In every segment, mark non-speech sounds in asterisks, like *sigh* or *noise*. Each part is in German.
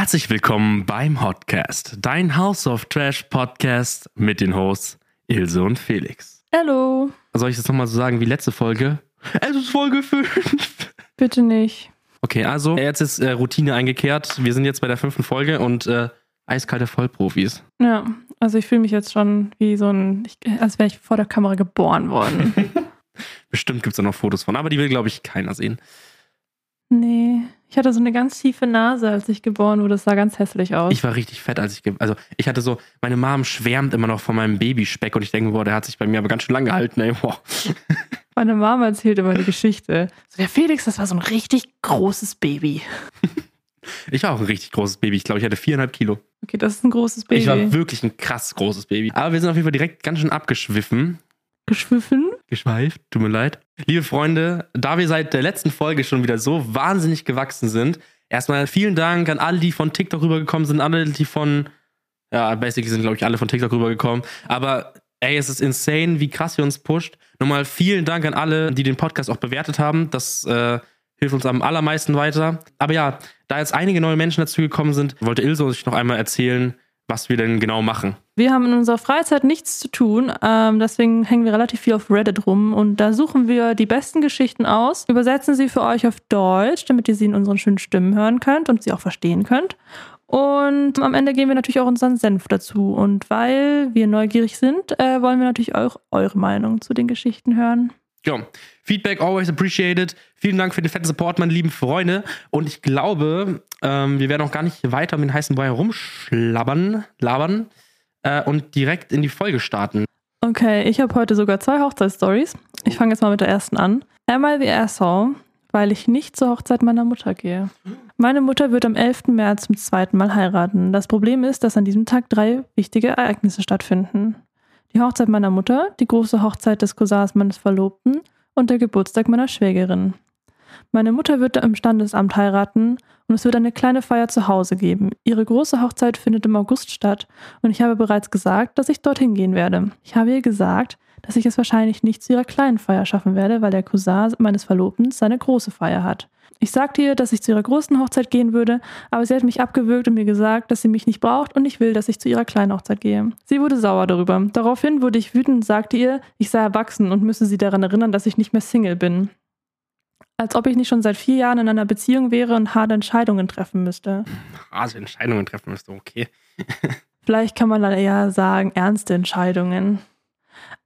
Herzlich willkommen beim Hotcast, dein House of Trash Podcast mit den Hosts Ilse und Felix. Hallo. Soll ich das nochmal so sagen wie letzte Folge? Es ist Folge 5. Bitte nicht. Okay, also jetzt ist äh, Routine eingekehrt. Wir sind jetzt bei der fünften Folge und äh, eiskalte Vollprofis. Ja, also ich fühle mich jetzt schon wie so ein, ich, als wäre ich vor der Kamera geboren worden. *laughs* Bestimmt gibt es da noch Fotos von, aber die will, glaube ich, keiner sehen. Nee, ich hatte so eine ganz tiefe Nase, als ich geboren wurde. Das sah ganz hässlich aus. Ich war richtig fett, als ich, also ich hatte so, meine Mom schwärmt immer noch von meinem Babyspeck und ich denke, boah, der hat sich bei mir aber ganz schön lang gehalten, ey, boah. *laughs* Meine Mama erzählt immer die Geschichte. So, der Felix, das war so ein richtig großes Baby. *laughs* Ich war auch ein richtig großes Baby. Ich glaube, ich hatte viereinhalb Kilo. Okay, das ist ein großes Baby. Ich war wirklich ein krass großes Baby. Aber wir sind auf jeden Fall direkt ganz schön abgeschwiffen. geschwiffen. Geschweift, tut mir leid. Liebe Freunde, da wir seit der letzten Folge schon wieder so wahnsinnig gewachsen sind, erstmal vielen Dank an alle, die von TikTok rübergekommen sind, alle, die von, ja, basically sind, glaube ich, alle von TikTok rübergekommen. Aber ey, es ist insane, wie krass ihr uns pusht. Nochmal vielen Dank an alle, die den Podcast auch bewertet haben. Das äh, hilft uns am allermeisten weiter. Aber ja, da jetzt einige neue Menschen dazu gekommen sind, wollte Ilse euch noch einmal erzählen, was wir denn genau machen. Wir haben in unserer Freizeit nichts zu tun, ähm, deswegen hängen wir relativ viel auf Reddit rum und da suchen wir die besten Geschichten aus, übersetzen sie für euch auf Deutsch, damit ihr sie in unseren schönen Stimmen hören könnt und sie auch verstehen könnt. Und am Ende geben wir natürlich auch unseren Senf dazu. Und weil wir neugierig sind, äh, wollen wir natürlich auch eure Meinung zu den Geschichten hören. Ja, Feedback always appreciated. Vielen Dank für den fetten Support, meine lieben Freunde. Und ich glaube, ähm, wir werden auch gar nicht weiter um den heißen Brei herumschlabbern, labern äh, und direkt in die Folge starten. Okay, ich habe heute sogar zwei Hochzeitsstories. Ich fange jetzt mal mit der ersten an. I the asshole, weil ich nicht zur Hochzeit meiner Mutter gehe. Meine Mutter wird am 11. März zum zweiten Mal heiraten. Das Problem ist, dass an diesem Tag drei wichtige Ereignisse stattfinden. Die Hochzeit meiner Mutter, die große Hochzeit des Cousins meines Verlobten und der Geburtstag meiner Schwägerin. Meine Mutter wird im Standesamt heiraten und es wird eine kleine Feier zu Hause geben. Ihre große Hochzeit findet im August statt und ich habe bereits gesagt, dass ich dorthin gehen werde. Ich habe ihr gesagt, dass ich es wahrscheinlich nicht zu ihrer kleinen Feier schaffen werde, weil der Cousin meines Verlobten seine große Feier hat. Ich sagte ihr, dass ich zu ihrer großen Hochzeit gehen würde, aber sie hat mich abgewürgt und mir gesagt, dass sie mich nicht braucht und nicht will, dass ich zu ihrer kleinen Hochzeit gehe. Sie wurde sauer darüber. Daraufhin wurde ich wütend und sagte ihr, ich sei erwachsen und müsse sie daran erinnern, dass ich nicht mehr Single bin. Als ob ich nicht schon seit vier Jahren in einer Beziehung wäre und harte Entscheidungen treffen müsste. Also Entscheidungen treffen müsste, okay. *laughs* Vielleicht kann man dann eher sagen, ernste Entscheidungen.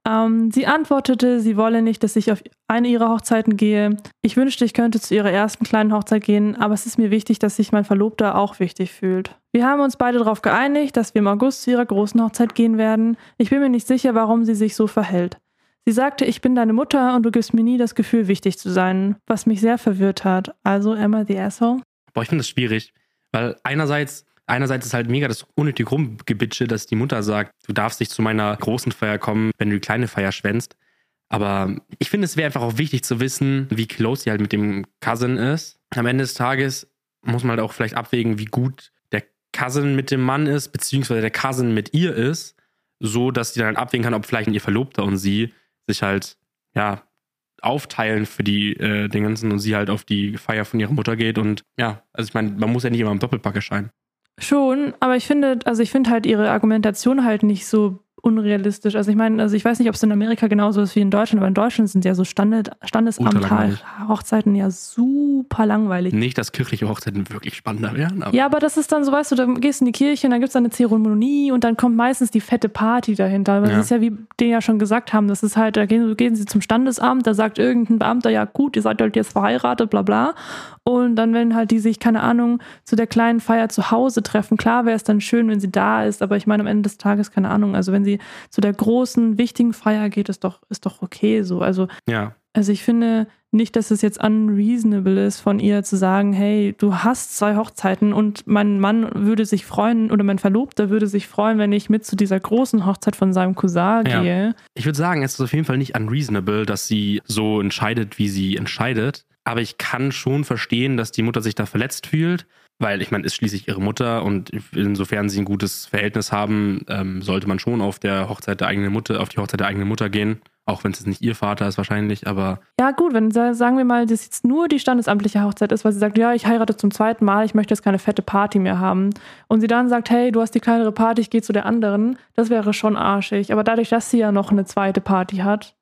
Ähm, sie antwortete, sie wolle nicht, dass ich auf eine ihrer Hochzeiten gehe. Ich wünschte, ich könnte zu ihrer ersten kleinen Hochzeit gehen, aber es ist mir wichtig, dass sich mein Verlobter auch wichtig fühlt. Wir haben uns beide darauf geeinigt, dass wir im August zu ihrer großen Hochzeit gehen werden. Ich bin mir nicht sicher, warum sie sich so verhält. Sie sagte, ich bin deine Mutter und du gibst mir nie das Gefühl, wichtig zu sein, was mich sehr verwirrt hat. Also Emma the Asshole. Boah, ich finde das schwierig, weil einerseits, einerseits ist halt mega das unnötige Rumgebitsche, dass die Mutter sagt, du darfst nicht zu meiner großen Feier kommen, wenn du die kleine Feier schwänzt. Aber ich finde, es wäre einfach auch wichtig zu wissen, wie close sie halt mit dem Cousin ist. Am Ende des Tages muss man halt auch vielleicht abwägen, wie gut der Cousin mit dem Mann ist, beziehungsweise der Cousin mit ihr ist, so dass sie dann halt abwägen kann, ob vielleicht ihr Verlobter und sie sich halt, ja, aufteilen für die äh, den ganzen und sie halt auf die Feier von ihrer Mutter geht und ja, also ich meine, man muss ja nicht immer im Doppelpack erscheinen. Schon, aber ich finde, also ich finde halt ihre Argumentation halt nicht so unrealistisch. Also ich meine, also ich weiß nicht, ob es in Amerika genauso ist wie in Deutschland, aber in Deutschland sind ja so Standard, langweilig. Standesamt-Hochzeiten ja super langweilig. Nicht, dass kirchliche Hochzeiten wirklich spannender wären, aber Ja, aber das ist dann so, weißt du, da gehst du in die Kirche und dann gibt es eine Zeremonie und dann kommt meistens die fette Party dahinter. Das Ja. ist ja, wie die ja schon gesagt haben, das ist halt, da gehen, gehen sie zum Standesamt, da sagt irgendein Beamter, ja gut, ihr seid halt jetzt verheiratet, bla bla. Und dann, wenn halt die sich, keine Ahnung, zu der kleinen Feier zu Hause treffen, klar wäre es dann schön, wenn sie da ist, aber ich meine, am Ende des Tages, keine Ahnung, also wenn sie zu der großen, wichtigen Feier geht, ist doch, ist doch okay so. Also ja, also ich finde nicht, dass es jetzt unreasonable ist von ihr zu sagen, hey, du hast zwei Hochzeiten und mein Mann würde sich freuen oder mein Verlobter würde sich freuen, wenn ich mit zu dieser großen Hochzeit von seinem Cousin Ja. gehe. Ich würde sagen, es ist auf jeden Fall nicht unreasonable, dass sie so entscheidet, wie sie entscheidet. Aber ich kann schon verstehen, dass die Mutter sich da verletzt fühlt. Weil ich meine, ist schließlich ihre Mutter und insofern sie ein gutes Verhältnis haben, ähm, sollte man schon auf der Hochzeit der eigenen Mutter, auf die Hochzeit der eigenen Mutter gehen. Auch wenn es jetzt nicht ihr Vater ist wahrscheinlich, aber. Ja, gut, wenn sagen wir mal, das jetzt nur die standesamtliche Hochzeit ist, weil sie sagt, ja, ich heirate zum zweiten Mal, ich möchte jetzt keine fette Party mehr haben. Und sie dann sagt, hey, du hast die kleinere Party, ich gehe zu der anderen, das wäre schon arschig. Aber dadurch, dass sie ja noch eine zweite Party hat,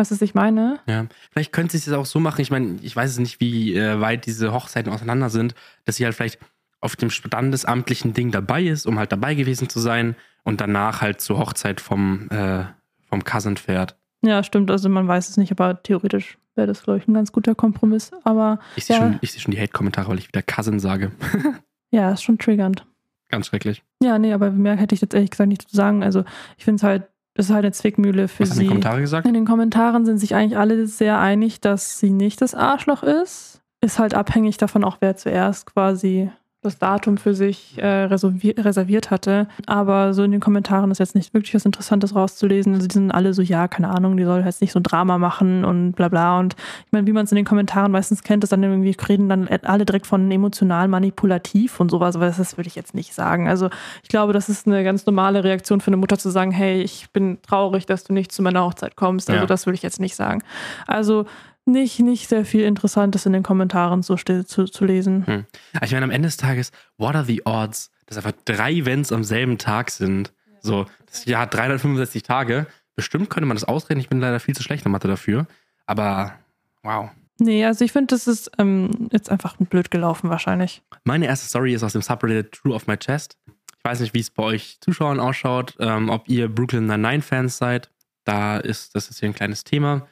Weißt du, was ich meine? Ja, vielleicht könnte sie es auch so machen. Ich meine, ich weiß es nicht, wie äh, weit diese Hochzeiten auseinander sind, dass sie halt vielleicht auf dem standesamtlichen Ding dabei ist, um halt dabei gewesen zu sein und danach halt zur Hochzeit vom, äh, vom Cousin fährt. Ja, stimmt. Also man weiß es nicht, aber theoretisch wäre das, glaube ich, ein ganz guter Kompromiss. Aber ich sehe ja. schon, seh schon die Hate-Kommentare, weil ich wieder Cousin sage. *laughs* ja, ist schon triggernd. Ganz schrecklich. Ja, nee, aber mehr hätte ich jetzt ehrlich gesagt nicht zu sagen. Also ich finde es halt das ist halt eine Zwickmühle für Was sie. Haben die Kommentare gesagt? In den Kommentaren sind sich eigentlich alle sehr einig, dass sie nicht das Arschloch ist. Ist halt abhängig davon auch, wer zuerst quasi das Datum für sich äh, reserviert hatte. Aber so in den Kommentaren ist jetzt nicht wirklich was Interessantes rauszulesen. Also die sind alle so, ja, keine Ahnung, die soll jetzt nicht so ein Drama machen und bla bla. Und ich meine, wie man es in den Kommentaren meistens kennt, ist dann irgendwie reden dann alle direkt von emotional manipulativ und sowas, aber das würde ich jetzt nicht sagen. Also ich glaube, das ist eine ganz normale Reaktion für eine Mutter zu sagen, hey, ich bin traurig, dass du nicht zu meiner Hochzeit kommst. Also ja. das würde ich jetzt nicht sagen. Also nicht, nicht sehr viel Interessantes in den Kommentaren zu, zu, zu lesen. Hm. Ich meine, am Ende des Tages, what are the odds, dass einfach drei Events am selben Tag sind? So, das Jahr hat 365 Tage. Bestimmt könnte man das ausreden. Ich bin leider viel zu schlecht in Mathe dafür. Aber wow. Nee, also ich finde, das ist ähm, jetzt einfach blöd gelaufen wahrscheinlich. Meine erste Story ist aus dem Subreddit True of My Chest. Ich weiß nicht, wie es bei euch Zuschauern ausschaut, ähm, ob ihr Brooklyn Nine-Nine-Fans seid. Da ist, das ist hier ein kleines Thema.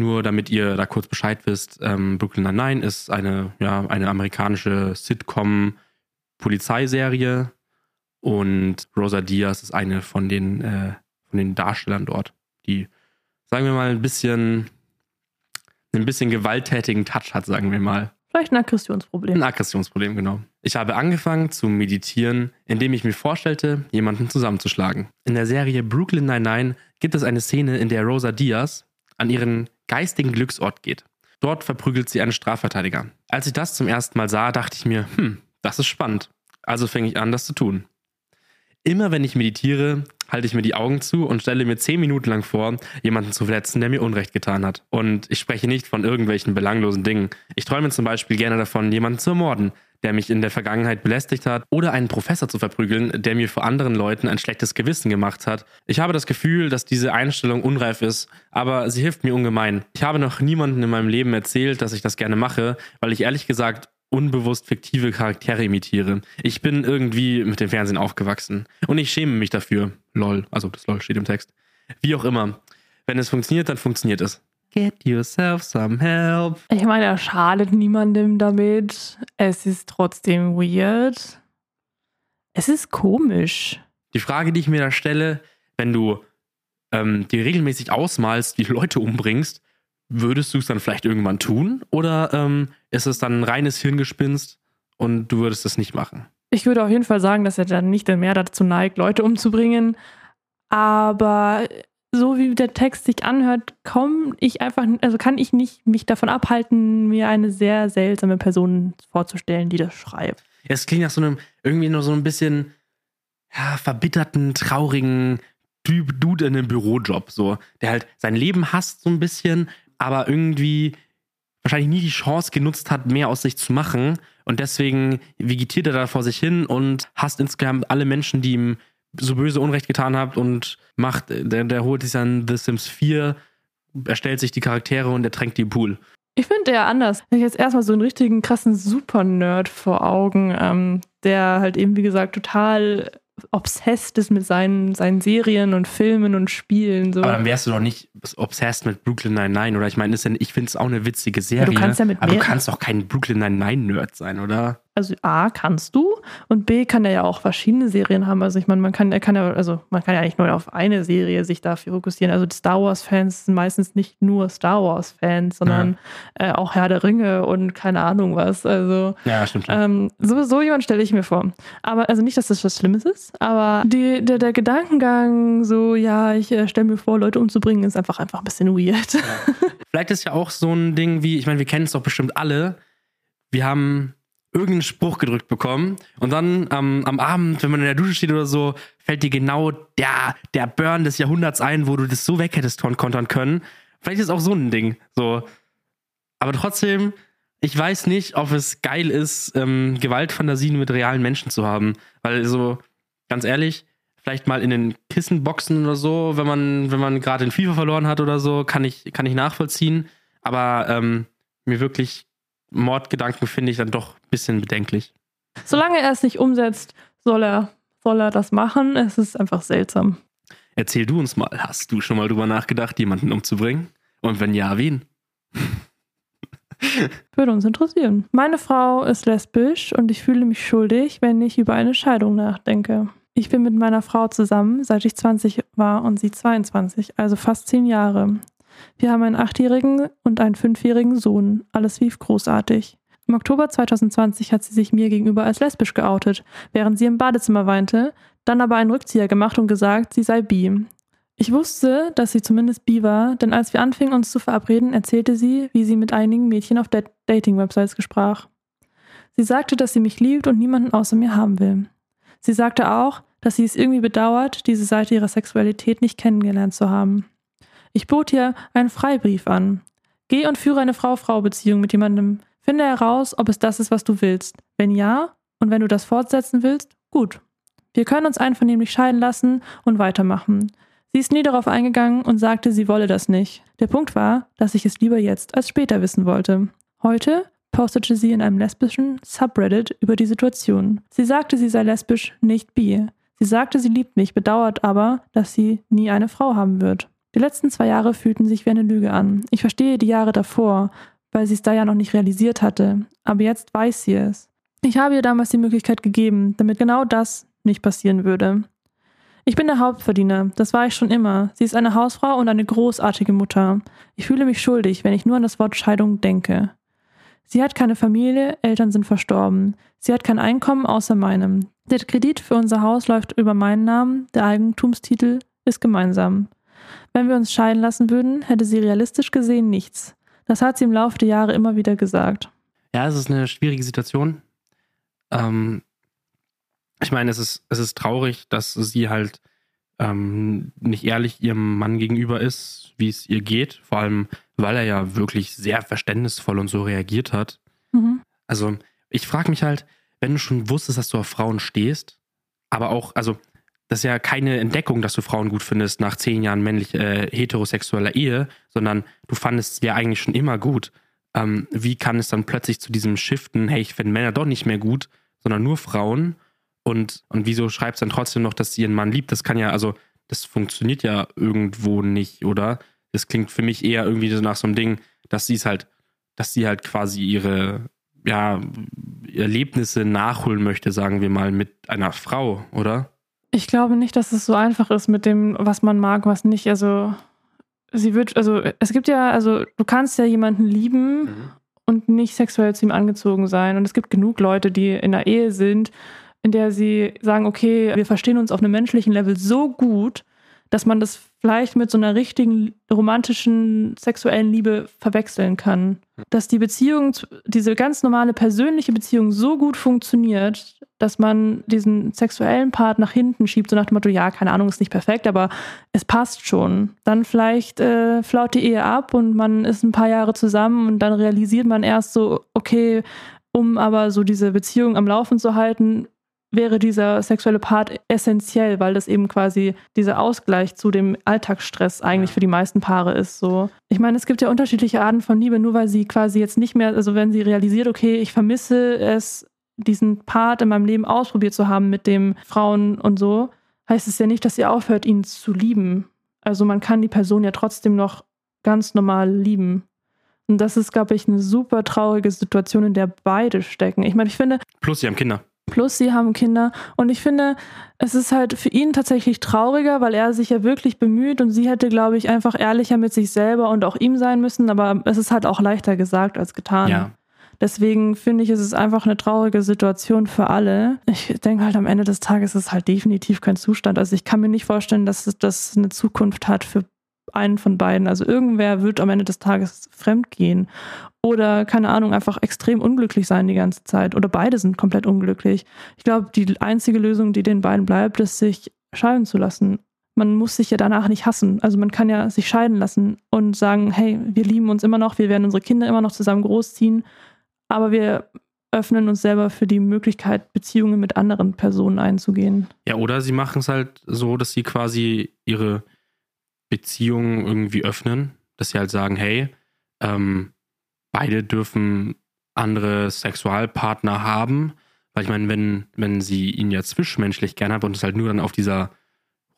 Nur damit ihr da kurz Bescheid wisst, ähm, Brooklyn Nine-Nine ist eine, ja, eine amerikanische Sitcom-Polizeiserie und Rosa Diaz ist eine von den, äh, von den Darstellern dort, die, sagen wir mal, ein bisschen, ein bisschen gewalttätigen Touch hat, sagen wir mal. Vielleicht ein Aggressionsproblem. Ein Aggressionsproblem, genau. Ich habe angefangen zu meditieren, indem ich mir vorstellte, jemanden zusammenzuschlagen. In der Serie Brooklyn Nine-Nine gibt es eine Szene, in der Rosa Diaz an ihren geistigen Glücksort geht. Dort verprügelt sie einen Strafverteidiger. Als ich das zum ersten Mal sah, dachte ich mir, hm, das ist spannend. Also fange ich an, das zu tun. Immer wenn ich meditiere, halte ich mir die Augen zu und stelle mir zehn Minuten lang vor, jemanden zu verletzen, der mir Unrecht getan hat. Und ich spreche nicht von irgendwelchen belanglosen Dingen. Ich träume zum Beispiel gerne davon, jemanden zu ermorden, der mich in der Vergangenheit belästigt hat, oder einen Professor zu verprügeln, der mir vor anderen Leuten ein schlechtes Gewissen gemacht hat. Ich habe das Gefühl, dass diese Einstellung unreif ist, aber sie hilft mir ungemein. Ich habe noch niemandem in meinem Leben erzählt, dass ich das gerne mache, weil ich ehrlich gesagt unbewusst fiktive Charaktere imitiere. Ich bin irgendwie mit dem Fernsehen aufgewachsen und ich schäme mich dafür. Lol, also das Lol steht im Text. Wie auch immer. Wenn es funktioniert, dann funktioniert es. Get yourself some help. Ich meine, er schadet niemandem damit. Es ist trotzdem weird. Es ist komisch. Die Frage, die ich mir da stelle, wenn du ähm, dir regelmäßig ausmalst, wie du Leute umbringst, würdest du es dann vielleicht irgendwann tun? Oder ähm, ist es dann ein reines Hirngespinst und du würdest es nicht machen? Ich würde auf jeden Fall sagen, dass er dann nicht mehr dazu neigt, Leute umzubringen. Aber so wie der Text sich anhört, komme ich einfach, also kann ich nicht mich davon abhalten, mir eine sehr seltsame Person vorzustellen, die das schreibt. Es klingt nach so einem, irgendwie nur so ein bisschen ja, verbitterten, traurigen Dude in einem Bürojob, so, der halt sein Leben hasst so ein bisschen, aber irgendwie wahrscheinlich nie die Chance genutzt hat, mehr aus sich zu machen. Und deswegen vegetiert er da vor sich hin und hasst insgesamt alle Menschen, die ihm so böse Unrecht getan habt und macht, der, der holt sich dann The Sims 4, erstellt sich die Charaktere und er tränkt die im Pool. Ich finde eher anders. Ich habe jetzt erstmal so einen richtigen krassen Super-Nerd vor Augen, ähm, der halt eben, wie gesagt, total obsessed ist mit seinen, seinen Serien und Filmen und Spielen. So. Aber dann wärst du doch nicht obsessed mit Brooklyn Nine-Nine, oder? Ich meine, ich finde es auch eine witzige Serie. Ja, du kannst ja mit aber du kannst doch kein Brooklyn Nine-Nine-Nerd sein, oder? Also A, kannst du und B, kann er ja auch verschiedene Serien haben. Also ich meine, man kann, er kann ja, also man kann ja nicht nur auf eine Serie sich dafür fokussieren. Also die Star Wars-Fans sind meistens nicht nur Star Wars-Fans, sondern ja. äh, auch Herr der Ringe und keine Ahnung was. Also ja, stimmt. Ähm, sowieso jemand stelle ich mir vor. Aber also nicht, dass das was Schlimmes ist, aber die, der, der Gedankengang, so, ja, ich äh, stelle mir vor, Leute umzubringen, ist einfach, einfach ein bisschen weird. Ja. Vielleicht ist ja auch so ein Ding wie, ich meine, wir kennen es doch bestimmt alle. Wir haben irgendeinen Spruch gedrückt bekommen und dann ähm, am Abend, wenn man in der Dusche steht oder so, fällt dir genau der, der Burn des Jahrhunderts ein, wo du das so weg hättest kontern können. Vielleicht ist auch so ein Ding. So. Aber trotzdem, ich weiß nicht, ob es geil ist, ähm, Gewaltfantasien mit realen Menschen zu haben. Weil so, ganz ehrlich, vielleicht mal in den Kissenboxen oder so, wenn man, wenn man gerade den FIFA verloren hat oder so, kann ich, kann ich nachvollziehen. Aber ähm, mir wirklich Mordgedanken finde ich dann doch ein bisschen bedenklich. Solange er es nicht umsetzt, soll er, soll er das machen. Es ist einfach seltsam. Erzähl du uns mal, hast du schon mal drüber nachgedacht, jemanden umzubringen? Und wenn ja, wen? *laughs* Würde uns interessieren. Meine Frau ist lesbisch und ich fühle mich schuldig, wenn ich über eine Scheidung nachdenke. Ich bin mit meiner Frau zusammen, seit ich 20 war und sie 22, also fast zehn Jahre. Wir haben einen achtjährigen und einen fünfjährigen Sohn. Alles lief großartig. Im Oktober 2020 hat sie sich mir gegenüber als lesbisch geoutet, während sie im Badezimmer weinte, dann aber einen Rückzieher gemacht und gesagt, sie sei bi. Ich wusste, dass sie zumindest bi war, denn als wir anfingen, uns zu verabreden, erzählte sie, wie sie mit einigen Mädchen auf Dating-Websites gesprach. Sie sagte, dass sie mich liebt und niemanden außer mir haben will. Sie sagte auch, dass sie es irgendwie bedauert, diese Seite ihrer Sexualität nicht kennengelernt zu haben. Ich bot ihr einen Freibrief an. Geh und führe eine Frau-Frau-Beziehung mit jemandem. Finde heraus, ob es das ist, was du willst. Wenn ja, und wenn du das fortsetzen willst, gut. Wir können uns einvernehmlich scheiden lassen und weitermachen. Sie ist nie darauf eingegangen und sagte, sie wolle das nicht. Der Punkt war, dass ich es lieber jetzt als später wissen wollte. Heute postete sie in einem lesbischen Subreddit über die Situation. Sie sagte, sie sei lesbisch, nicht bi. Sie sagte, sie liebt mich, bedauert aber, dass sie nie eine Frau haben wird. Die letzten zwei Jahre fühlten sich wie eine Lüge an. Ich verstehe die Jahre davor, weil sie es da ja noch nicht realisiert hatte. Aber jetzt weiß sie es. Ich habe ihr damals die Möglichkeit gegeben, damit genau das nicht passieren würde. Ich bin der Hauptverdiener, das war ich schon immer. Sie ist eine Hausfrau und eine großartige Mutter. Ich fühle mich schuldig, wenn ich nur an das Wort Scheidung denke. Sie hat keine Familie, Eltern sind verstorben. Sie hat kein Einkommen außer meinem. Der Kredit für unser Haus läuft über meinen Namen, der Eigentumstitel ist gemeinsam. Wenn wir uns scheiden lassen würden, hätte sie realistisch gesehen nichts. Das hat sie im Laufe der Jahre immer wieder gesagt. Ja, es ist eine schwierige Situation. Ähm, ich meine, es ist, es ist traurig, dass sie halt ähm, nicht ehrlich ihrem Mann gegenüber ist, wie es ihr geht. Vor allem, weil er ja wirklich sehr verständnisvoll und so reagiert hat. Mhm. Also, ich frage mich halt, wenn du schon wusstest, dass du auf Frauen stehst, aber auch, also das ist ja keine Entdeckung, dass du Frauen gut findest nach zehn Jahren männlich äh, heterosexueller Ehe, sondern du fandest sie ja eigentlich schon immer gut. Ähm, wie kann es dann plötzlich zu diesem Shiften, hey, ich finde Männer doch nicht mehr gut, sondern nur Frauen? Und, und wieso schreibt es dann trotzdem noch, dass sie ihren Mann liebt? Das kann ja, also, das funktioniert ja irgendwo nicht, oder? Das klingt für mich eher irgendwie so nach so einem Ding, dass sie es halt, dass sie halt quasi ihre, ja, Erlebnisse nachholen möchte, sagen wir mal, mit einer Frau, oder? Ich glaube nicht, dass es so einfach ist mit dem, was man mag, was nicht. Also sie wird, also es gibt ja, also du kannst ja jemanden lieben mhm. und nicht sexuell zu ihm angezogen sein. Und es gibt genug Leute, die in einer Ehe sind, in der sie sagen, okay, wir verstehen uns auf einem menschlichen Level so gut, dass man das vielleicht mit so einer richtigen romantischen sexuellen Liebe verwechseln kann. Dass die Beziehung, diese ganz normale persönliche Beziehung so gut funktioniert, dass man diesen sexuellen Part nach hinten schiebt, so nach dem Motto, ja, keine Ahnung, ist nicht perfekt, aber es passt schon. Dann vielleicht äh, flaut die Ehe ab und man ist ein paar Jahre zusammen und dann realisiert man erst so, okay, um aber so diese Beziehung am Laufen zu halten, wäre dieser sexuelle Part essentiell, weil das eben quasi dieser Ausgleich zu dem Alltagsstress eigentlich für die meisten Paare ist. So, ich meine, es gibt ja unterschiedliche Arten von Liebe, nur weil sie quasi jetzt nicht mehr, also wenn sie realisiert, okay, ich vermisse es, diesen Part in meinem Leben ausprobiert zu haben mit dem Frauen und so, heißt es ja nicht, dass sie aufhört, ihn zu lieben. Also man kann die Person ja trotzdem noch ganz normal lieben. Und das ist, glaube ich, eine super traurige Situation, in der beide stecken. Ich meine, ich finde. Plus, sie haben Kinder. Plus sie haben Kinder. Und ich finde, es ist halt für ihn tatsächlich trauriger, weil er sich ja wirklich bemüht und sie hätte, glaube ich, einfach ehrlicher mit sich selber und auch ihm sein müssen. Aber es ist halt auch leichter gesagt als getan. Ja. Deswegen finde ich, es ist einfach eine traurige Situation für alle. Ich denke halt am Ende des Tages ist es halt definitiv kein Zustand. Also ich kann mir nicht vorstellen, dass das eine Zukunft hat für einen von beiden. Also irgendwer wird am Ende des Tages fremd gehen oder keine Ahnung, einfach extrem unglücklich sein die ganze Zeit oder beide sind komplett unglücklich. Ich glaube, die einzige Lösung, die den beiden bleibt, ist sich scheiden zu lassen. Man muss sich ja danach nicht hassen. Also man kann ja sich scheiden lassen und sagen, hey, wir lieben uns immer noch, wir werden unsere Kinder immer noch zusammen großziehen, aber wir öffnen uns selber für die Möglichkeit, Beziehungen mit anderen Personen einzugehen. Ja, oder sie machen es halt so, dass sie quasi ihre Beziehungen irgendwie öffnen, dass sie halt sagen, hey, ähm, beide dürfen andere Sexualpartner haben, weil ich meine, wenn, wenn sie ihn ja zwischenmenschlich gerne hat und es halt nur dann auf dieser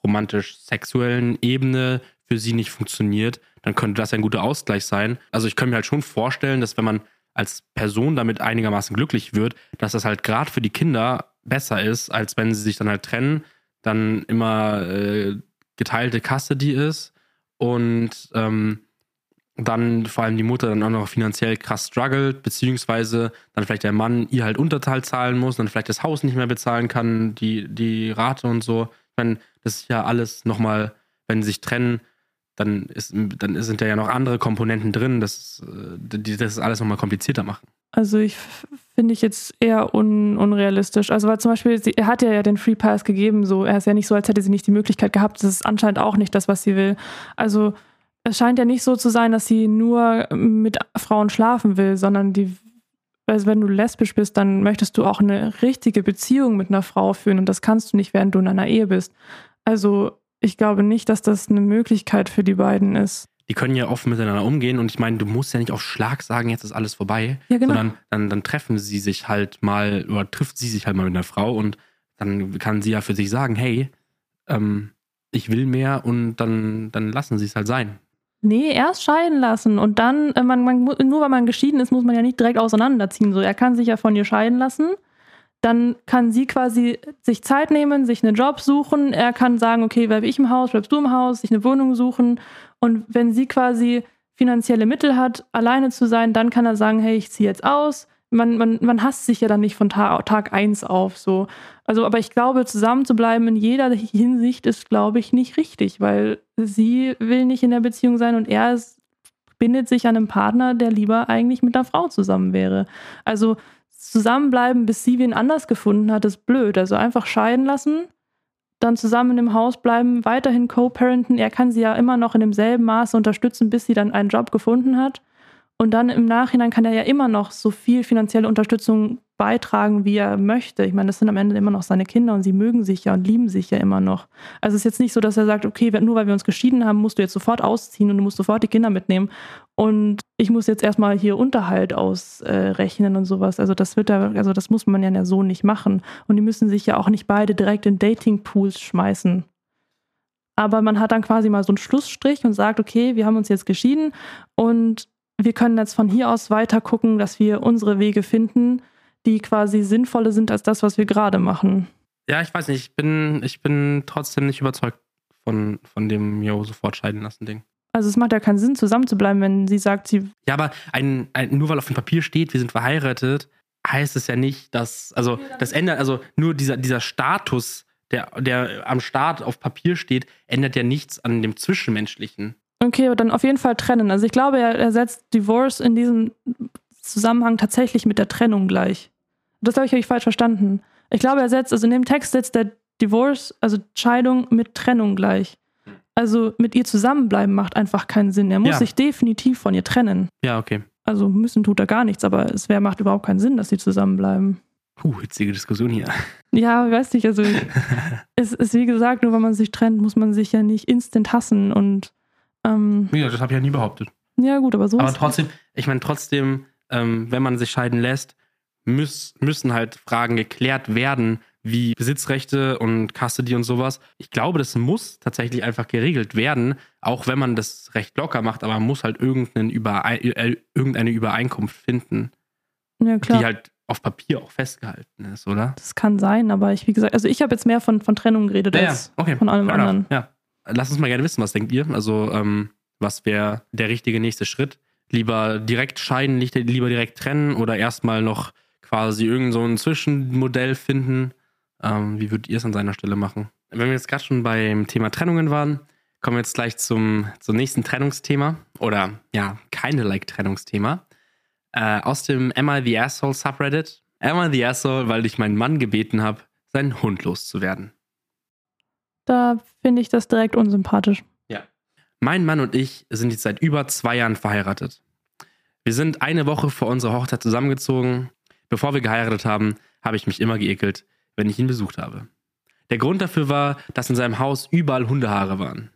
romantisch-sexuellen Ebene für sie nicht funktioniert, dann könnte das ein guter Ausgleich sein. Also ich könnte mir halt schon vorstellen, dass wenn man als Person damit einigermaßen glücklich wird, dass das halt gerade für die Kinder besser ist, als wenn sie sich dann halt trennen, dann immer äh, geteilte Custody ist und ähm, dann vor allem die Mutter dann auch noch finanziell krass struggelt, beziehungsweise dann vielleicht der Mann ihr halt Unterteil zahlen muss, dann vielleicht das Haus nicht mehr bezahlen kann, die, die Rate und so. Ich meine, das ist ja alles nochmal, wenn sie sich trennen, dann, ist, dann sind da ja noch andere Komponenten drin, das, äh, die das alles nochmal komplizierter machen. Also ich finde ich jetzt eher un, unrealistisch. Also weil zum Beispiel, sie, er hat ja, ja den Free Pass gegeben, so er ist ja nicht so, als hätte sie nicht die Möglichkeit gehabt. Das ist anscheinend auch nicht das, was sie will. Also es scheint ja nicht so zu sein, dass sie nur mit Frauen schlafen will, sondern die, also wenn du lesbisch bist, dann möchtest du auch eine richtige Beziehung mit einer Frau führen und das kannst du nicht, während du in einer Ehe bist. Also ich glaube nicht, dass das eine Möglichkeit für die beiden ist. Die können ja offen miteinander umgehen und ich meine, du musst ja nicht auf Schlag sagen, jetzt ist alles vorbei, ja, genau. sondern dann, dann treffen sie sich halt mal oder trifft sie sich halt mal mit einer Frau und dann kann sie ja für sich sagen, hey, ähm, ich will mehr und dann, dann lassen sie es halt sein. Nee, erst scheiden lassen und dann, äh, man, man, nur weil man geschieden ist, muss man ja nicht direkt auseinanderziehen. So, er kann sich ja von ihr scheiden lassen dann kann sie quasi sich Zeit nehmen, sich einen Job suchen. Er kann sagen, okay, bleibe ich im Haus, bleibst du im Haus, sich eine Wohnung suchen. Und wenn sie quasi finanzielle Mittel hat, alleine zu sein, dann kann er sagen, hey, ich ziehe jetzt aus. Man, man, man hasst sich ja dann nicht von Tag, Tag eins auf. So. Also, aber ich glaube, zusammen zu bleiben in jeder Hinsicht ist, glaube ich, nicht richtig, weil sie will nicht in der Beziehung sein und er ist, bindet sich an einen Partner, der lieber eigentlich mit einer Frau zusammen wäre. Also zusammenbleiben, bis sie wen anders gefunden hat, ist blöd. Also einfach scheiden lassen, dann zusammen im Haus bleiben, weiterhin co-parenten. Er kann sie ja immer noch in demselben Maße unterstützen, bis sie dann einen Job gefunden hat. Und dann im Nachhinein kann er ja immer noch so viel finanzielle Unterstützung beitragen, wie er möchte. Ich meine, das sind am Ende immer noch seine Kinder und sie mögen sich ja und lieben sich ja immer noch. Also es ist jetzt nicht so, dass er sagt, okay, nur weil wir uns geschieden haben, musst du jetzt sofort ausziehen und du musst sofort die Kinder mitnehmen. Und ich muss jetzt erstmal hier Unterhalt ausrechnen äh, und sowas. Also das wird da, also das muss man ja so nicht machen. Und die müssen sich ja auch nicht beide direkt in Datingpools schmeißen. Aber man hat dann quasi mal so einen Schlussstrich und sagt, okay, wir haben uns jetzt geschieden und wir können jetzt von hier aus weiter gucken, dass wir unsere Wege finden, die quasi sinnvoller sind als das, was wir gerade machen. Ja, ich weiß nicht, ich bin, ich bin trotzdem nicht überzeugt von, von dem Jo sofort scheiden lassen Ding. Also es macht ja keinen Sinn, zusammen zu bleiben, wenn sie sagt, sie. Ja, aber ein, ein, nur weil auf dem Papier steht, wir sind verheiratet, heißt es ja nicht, dass. Also das ändert, also nur dieser, dieser Status, der, der am Start auf Papier steht, ändert ja nichts an dem Zwischenmenschlichen. Okay, dann auf jeden Fall trennen. Also ich glaube, er, er setzt Divorce in diesem Zusammenhang tatsächlich mit der Trennung gleich. Das habe ich euch falsch verstanden. Ich glaube, er setzt, also in dem Text setzt der Divorce, also Scheidung mit Trennung gleich. Also mit ihr zusammenbleiben macht einfach keinen Sinn. Er muss ja. sich definitiv von ihr trennen. Ja, okay. Also müssen tut er gar nichts, aber es wär, macht überhaupt keinen Sinn, dass sie zusammenbleiben. Puh, hitzige Diskussion hier. Ja, ich weiß nicht, also *laughs* es ist wie gesagt, nur wenn man sich trennt, muss man sich ja nicht instant hassen und ähm, Ja, das habe ich ja nie behauptet. Ja, gut, aber so Aber trotzdem, ich meine, trotzdem, ähm, wenn man sich scheiden lässt, müß, müssen halt Fragen geklärt werden, wie Besitzrechte und Custody und sowas. Ich glaube, das muss tatsächlich einfach geregelt werden, auch wenn man das recht locker macht, aber man muss halt Überein äh, irgendeine Übereinkunft finden, ja, klar. die halt auf Papier auch festgehalten ist, oder? Das kann sein, aber ich, wie gesagt, also ich habe jetzt mehr von, von Trennung geredet ja, als okay. von allem anderen. Ja. Lass uns mal gerne wissen, was denkt ihr? Also, ähm, was wäre der richtige nächste Schritt? Lieber direkt scheiden, lieber direkt trennen oder erstmal noch quasi irgend so ein Zwischenmodell finden? Ähm, wie würdet ihr es an seiner Stelle machen? Wenn wir jetzt gerade schon beim Thema Trennungen waren, kommen wir jetzt gleich zum, zum nächsten Trennungsthema. Oder ja, keine Like-Trennungsthema. Äh, aus dem Am I the Asshole Subreddit. Am I the Asshole, weil ich meinen Mann gebeten habe, seinen Hund loszuwerden. Da finde ich das direkt unsympathisch. Ja. Mein Mann und ich sind jetzt seit über zwei Jahren verheiratet. Wir sind eine Woche vor unserer Hochzeit zusammengezogen. Bevor wir geheiratet haben, habe ich mich immer geekelt, wenn ich ihn besucht habe. Der Grund dafür war, dass in seinem Haus überall Hundehaare waren.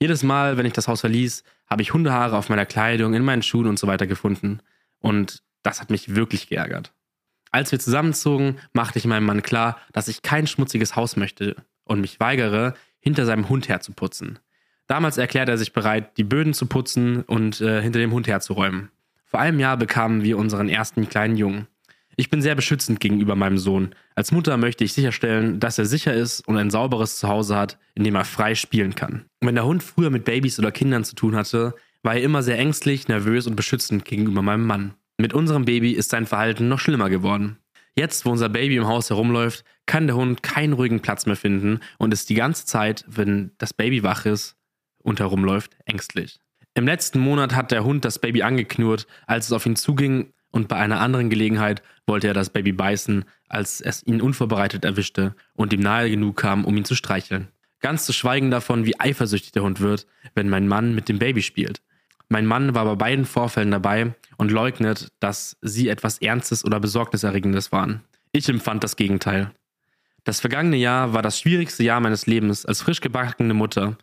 Jedes Mal, wenn ich das Haus verließ, habe ich Hundehaare auf meiner Kleidung, in meinen Schuhen und so weiter gefunden. Und das hat mich wirklich geärgert. Als wir zusammenzogen, machte ich meinem Mann klar, dass ich kein schmutziges Haus möchte und mich weigere, hinter seinem Hund herzuputzen. Damals erklärte er sich bereit, die Böden zu putzen und äh, hinter dem Hund herzuräumen. Vor einem Jahr bekamen wir unseren ersten kleinen Jungen. Ich bin sehr beschützend gegenüber meinem Sohn. Als Mutter möchte ich sicherstellen, dass er sicher ist und ein sauberes Zuhause hat, in dem er frei spielen kann. wenn der Hund früher mit Babys oder Kindern zu tun hatte, war er immer sehr ängstlich, nervös und beschützend gegenüber meinem Mann. Mit unserem Baby ist sein Verhalten noch schlimmer geworden. Jetzt, wo unser Baby im Haus herumläuft, kann der Hund keinen ruhigen Platz mehr finden und ist die ganze Zeit, wenn das Baby wach ist und herumläuft, ängstlich. Im letzten Monat hat der Hund das Baby angeknurrt, als es auf ihn zuging und bei einer anderen Gelegenheit wollte er das Baby beißen, als es ihn unvorbereitet erwischte und ihm nahe genug kam, um ihn zu streicheln. Ganz zu schweigen davon, wie eifersüchtig der Hund wird, wenn mein Mann mit dem Baby spielt. Mein Mann war bei beiden Vorfällen dabei und leugnet, dass sie etwas Ernstes oder Besorgniserregendes waren. Ich empfand das Gegenteil. Das vergangene Jahr war das schwierigste Jahr meines Lebens als frisch gebackene Mutter.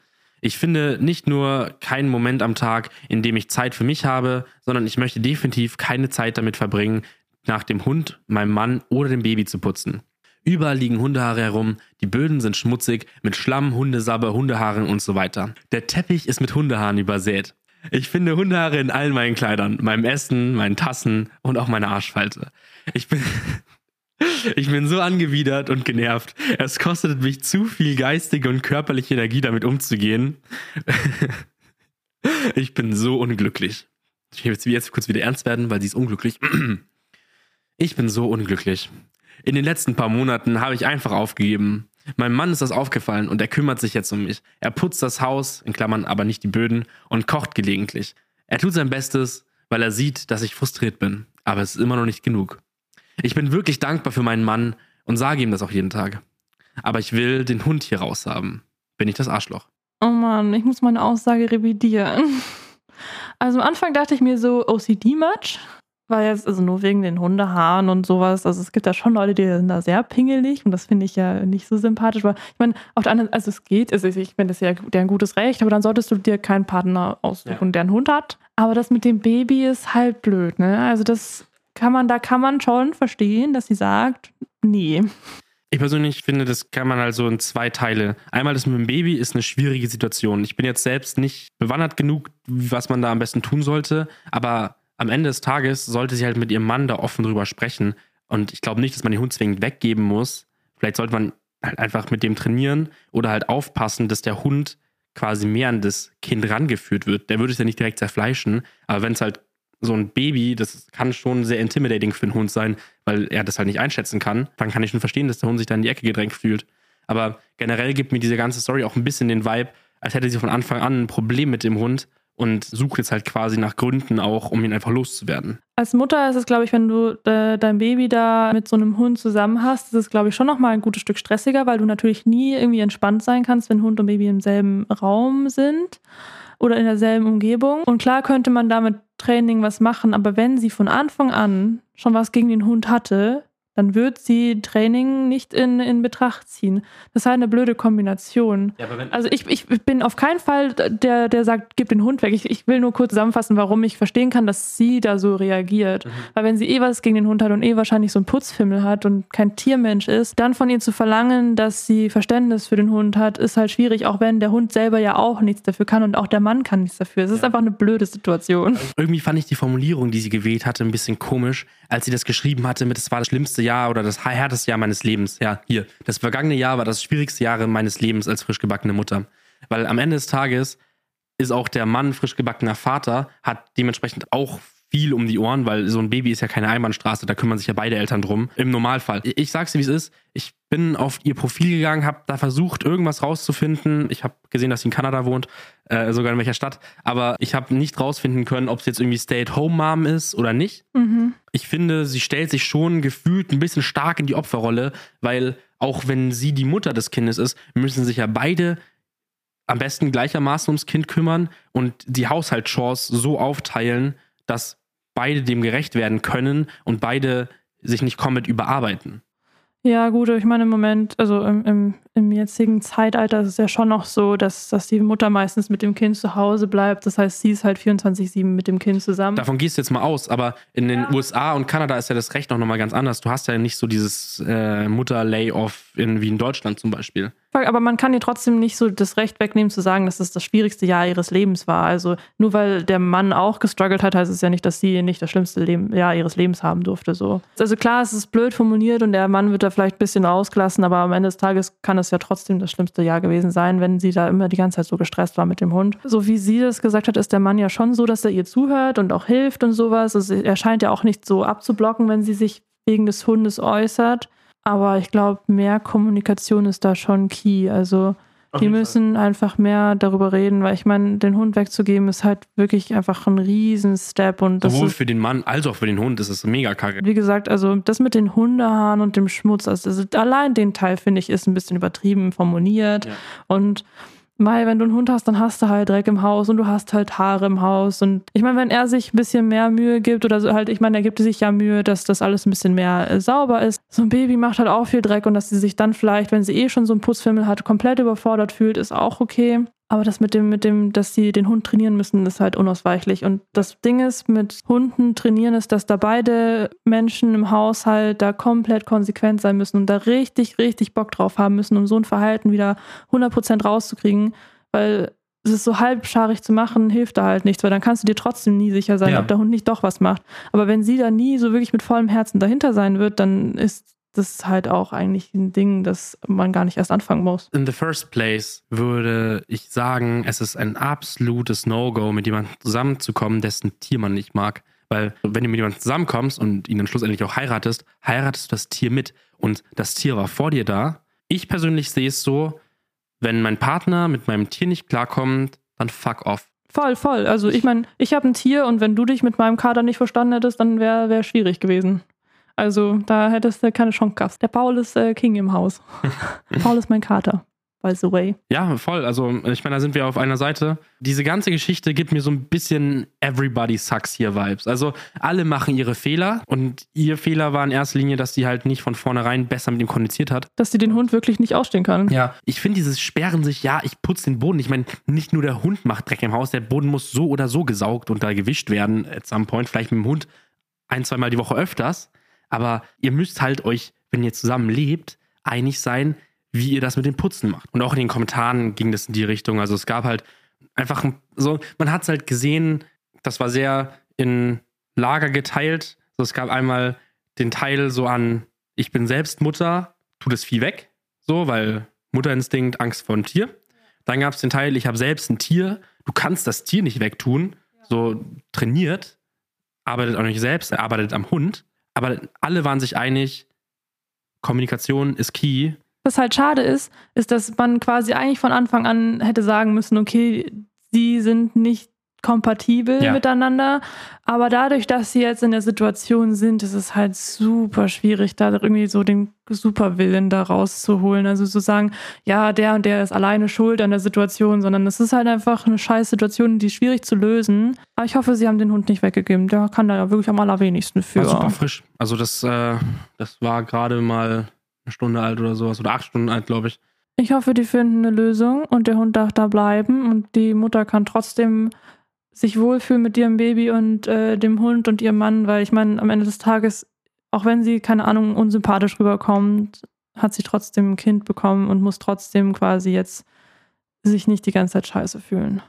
Ich finde nicht nur keinen Moment am Tag, in dem ich Zeit für mich habe, sondern ich möchte definitiv keine Zeit damit verbringen, nach dem Hund, meinem Mann oder dem Baby zu putzen. Überall liegen Hundehaare herum, die Böden sind schmutzig, mit Schlamm, Hundesabber, Hundehaaren und so weiter. Der Teppich ist mit Hundehaaren übersät. Ich finde Hundehaare in allen meinen Kleidern, meinem Essen, meinen Tassen und auch meiner Arschfalte. Ich bin, *laughs* ich bin so angewidert und genervt. Es kostet mich zu viel geistige und körperliche Energie, damit umzugehen. *laughs* Ich bin so unglücklich. Ich will jetzt kurz wieder ernst werden, weil sie ist unglücklich. *clears throat* Ich bin so unglücklich. In den letzten paar Monaten habe ich einfach aufgegeben. Meinem Mann ist das aufgefallen und er kümmert sich jetzt um mich. Er putzt das Haus, in Klammern aber nicht die Böden, und kocht gelegentlich. Er tut sein Bestes, weil er sieht, dass ich frustriert bin. Aber es ist immer noch nicht genug. Ich bin wirklich dankbar für meinen Mann und sage ihm das auch jeden Tag. Aber ich will den Hund hier raus haben. Bin ich das Arschloch? Oh Mann, ich muss meine Aussage revidieren. Also am Anfang dachte ich mir so OCD-Match, weil jetzt, also nur wegen den Hundehaaren und sowas, also es gibt da schon Leute, die sind da sehr pingelig und das finde ich ja nicht so sympathisch, weil ich meine, auf der anderen, also es geht, also ich finde das ja deren gutes Recht, aber dann solltest du dir keinen Partner aussuchen, ja. der einen Hund hat. Aber das mit dem Baby ist halt blöd, ne? Also das kann man, da kann man schon verstehen, dass sie sagt, nee. Ich persönlich finde, das kann man also in zwei Teile. Einmal das mit dem Baby ist eine schwierige Situation. Ich bin jetzt selbst nicht bewandert genug, was man da am besten tun sollte, aber am Ende des Tages sollte sie halt mit ihrem Mann da offen drüber sprechen. Und ich glaube nicht, dass man den Hund zwingend weggeben muss. Vielleicht sollte man halt einfach mit dem trainieren oder halt aufpassen, dass der Hund quasi mehr an das Kind rangeführt wird. Der würde es ja nicht direkt zerfleischen, aber wenn es halt so ein Baby, das kann schon sehr intimidating für einen Hund sein, weil er das halt nicht einschätzen kann. Dann kann ich schon verstehen, dass der Hund sich da in die Ecke gedrängt fühlt. Aber generell gibt mir diese ganze Story auch ein bisschen den Vibe, als hätte sie von Anfang an ein Problem mit dem Hund und sucht jetzt halt quasi nach Gründen auch, um ihn einfach loszuwerden. Als Mutter ist es, glaube ich, wenn du äh, dein Baby da mit so einem Hund zusammen hast, ist es, glaube ich, schon nochmal ein gutes Stück stressiger, weil du natürlich nie irgendwie entspannt sein kannst, wenn Hund und Baby im selben Raum sind oder in derselben Umgebung. Und klar könnte man da mit Training was machen, aber wenn sie von Anfang an schon was gegen den Hund hatte, dann wird sie Training nicht in, in Betracht ziehen. Das ist halt eine blöde Kombination. Ja, also ich, ich bin auf keinen Fall der, der sagt, gib den Hund weg. Ich, ich will nur kurz zusammenfassen, warum ich verstehen kann, dass sie da so reagiert. Mhm. Weil wenn sie eh was gegen den Hund hat und eh wahrscheinlich so einen Putzfimmel hat und kein Tiermensch ist, dann von ihr zu verlangen, dass sie Verständnis für den Hund hat, ist halt schwierig, auch wenn der Hund selber ja auch nichts dafür kann und auch der Mann kann nichts dafür. Es ist einfach eine blöde Situation. Also irgendwie fand ich die Formulierung, die sie gewählt hatte, ein bisschen komisch, als sie das geschrieben hatte mit, es war das schlimmste Jahr oder das härteste Jahr meines Lebens. Ja, hier. Das vergangene Jahr war das schwierigste Jahr meines Lebens als frisch gebackene Mutter. Weil am Ende des Tages ist auch der Mann frisch gebackener Vater, hat dementsprechend auch viel um die Ohren, weil so ein Baby ist ja keine Einbahnstraße, da kümmern sich ja beide Eltern drum. Im Normalfall. Ich sag's dir, wie es ist. Ich bin auf ihr Profil gegangen, habe da versucht, irgendwas rauszufinden. Ich habe gesehen, dass sie in Kanada wohnt, äh, sogar in welcher Stadt. Aber ich habe nicht rausfinden können, ob es jetzt irgendwie Stay-at-Home-Mom ist oder nicht. Mhm. Ich finde, sie stellt sich schon gefühlt ein bisschen stark in die Opferrolle, weil auch wenn sie die Mutter des Kindes ist, müssen sich ja beide am besten gleichermaßen ums Kind kümmern und die Haushaltschores so aufteilen, dass beide dem gerecht werden können und beide sich nicht komplett überarbeiten. Ja, gut, ich meine, im Moment, also im, im, im jetzigen Zeitalter ist es ja schon noch so, dass, dass die Mutter meistens mit dem Kind zu Hause bleibt. Das heißt, sie ist halt 24-7 mit dem Kind zusammen. Davon gehst du jetzt mal aus, aber in den ja. USA und Kanada ist ja das Recht noch nochmal ganz anders. Du hast ja nicht so dieses äh, Mutter-Layoff wie in Deutschland zum Beispiel. Aber man kann ihr trotzdem nicht so das Recht wegnehmen zu sagen, dass es das schwierigste Jahr ihres Lebens war. Also nur weil der Mann auch gestruggelt hat, heißt es ja nicht, dass sie nicht das schlimmste Leben, Jahr ihres Lebens haben durfte. So. Also klar, es ist blöd formuliert und der Mann wird da vielleicht ein bisschen ausgelassen, aber am Ende des Tages kann es ja trotzdem das schlimmste Jahr gewesen sein, wenn sie da immer die ganze Zeit so gestresst war mit dem Hund. So wie sie das gesagt hat, ist der Mann ja schon so, dass er ihr zuhört und auch hilft und sowas. Also er scheint ja auch nicht so abzublocken, wenn sie sich wegen des Hundes äußert. Aber ich glaube, mehr Kommunikation ist da schon key. Also die müssen Fall. einfach mehr darüber reden, weil ich meine, den Hund wegzugeben ist halt wirklich einfach ein Riesen-Step. Sowohl ist, für den Mann als auch für den Hund ist es mega kacke. Wie gesagt, also das mit den Hundehaaren und dem Schmutz, also, also allein den Teil finde ich ist ein bisschen übertrieben formuliert. Ja. Und Mai, wenn du einen Hund hast, dann hast du halt Dreck im Haus und du hast halt Haare im Haus. Und ich meine, wenn er sich ein bisschen mehr Mühe gibt oder so halt, ich meine, er gibt sich ja Mühe, dass das alles ein bisschen mehr äh, sauber ist. So ein Baby macht halt auch viel Dreck und dass sie sich dann vielleicht, wenn sie eh schon so einen Putzfimmel hat, komplett überfordert fühlt, ist auch okay. Aber das mit dem, mit dem, dass sie den Hund trainieren müssen, ist halt unausweichlich. Und das Ding ist, mit Hunden trainieren ist, dass da beide Menschen im Haushalt da komplett konsequent sein müssen und da richtig, richtig Bock drauf haben müssen, um so ein Verhalten wieder 100% rauszukriegen. Weil es ist so halbscharig zu machen, hilft da halt nichts, weil dann kannst du dir trotzdem nie sicher sein, ja. ob der Hund nicht doch was macht. Aber wenn sie da nie so wirklich mit vollem Herzen dahinter sein wird, dann ist das ist halt auch eigentlich ein Ding, das man gar nicht erst anfangen muss. In the first place würde ich sagen, es ist ein absolutes No-Go, mit jemandem zusammenzukommen, dessen Tier man nicht mag. Weil wenn du mit jemandem zusammenkommst und ihn dann schlussendlich auch heiratest, heiratest du das Tier mit. Und das Tier war vor dir da. Ich persönlich sehe es so, wenn mein Partner mit meinem Tier nicht klarkommt, dann fuck off. Voll, voll. Also ich meine, ich habe ein Tier und wenn du dich mit meinem Kader nicht verstanden hättest, dann wäre wär schwierig gewesen. Also da hättest du keine Chance gehabt. Der Paul ist äh, King im Haus. *laughs* Paul ist mein Kater. By the way. Ja, voll. Also, ich meine, da sind wir auf einer Seite. Diese ganze Geschichte gibt mir so ein bisschen Everybody Sucks hier Vibes. Also, alle machen ihre Fehler und ihr Fehler war in erster Linie, dass sie halt nicht von vornherein besser mit ihm kommuniziert hat. Dass sie den Hund wirklich nicht ausstehen kann. Ja, ich finde dieses Sperren sich, ja, ich putze den Boden. Ich meine, nicht nur der Hund macht Dreck im Haus, der Boden muss so oder so gesaugt und da gewischt werden at some point. Vielleicht mit dem Hund ein, zweimal die Woche öfters. Aber ihr müsst halt euch, wenn ihr zusammen lebt, einig sein, wie ihr das mit dem Putzen macht. Und auch in den Kommentaren ging das in die Richtung. Also es gab halt einfach so, man hat es halt gesehen, das war sehr in Lager geteilt. So, es gab einmal den Teil so an, ich bin selbst Mutter, tu das Vieh weg. So, weil Mutterinstinkt, Angst vor einem Tier. Dann gab es den Teil, ich habe selbst ein Tier, du kannst das Tier nicht wegtun. So trainiert, arbeitet auch nicht selbst, er arbeitet am Hund. Aber alle waren sich einig, Kommunikation ist key. Was halt schade ist, ist, dass man quasi eigentlich von Anfang an hätte sagen müssen, okay, sie sind nicht kompatibel ja. miteinander. Aber dadurch, dass sie jetzt in der Situation sind, ist es halt super schwierig, da irgendwie so den Superwillen da rauszuholen. Also zu sagen, ja, der und der ist alleine schuld an der Situation, sondern es ist halt einfach eine scheiß Situation, die ist schwierig zu lösen. Aber ich hoffe, sie haben den Hund nicht weggegeben. Der kann da ja wirklich am allerwenigsten für. War super frisch. Also das, äh, das war gerade mal eine Stunde alt oder sowas oder acht Stunden alt, glaube ich. Ich hoffe, die finden eine Lösung und der Hund darf da bleiben und die Mutter kann trotzdem sich wohlfühlen mit ihrem Baby und äh, dem Hund und ihrem Mann, weil ich meine, am Ende des Tages, auch wenn sie, keine Ahnung, unsympathisch rüberkommt, hat sie trotzdem ein Kind bekommen und muss trotzdem quasi jetzt sich nicht die ganze Zeit scheiße fühlen.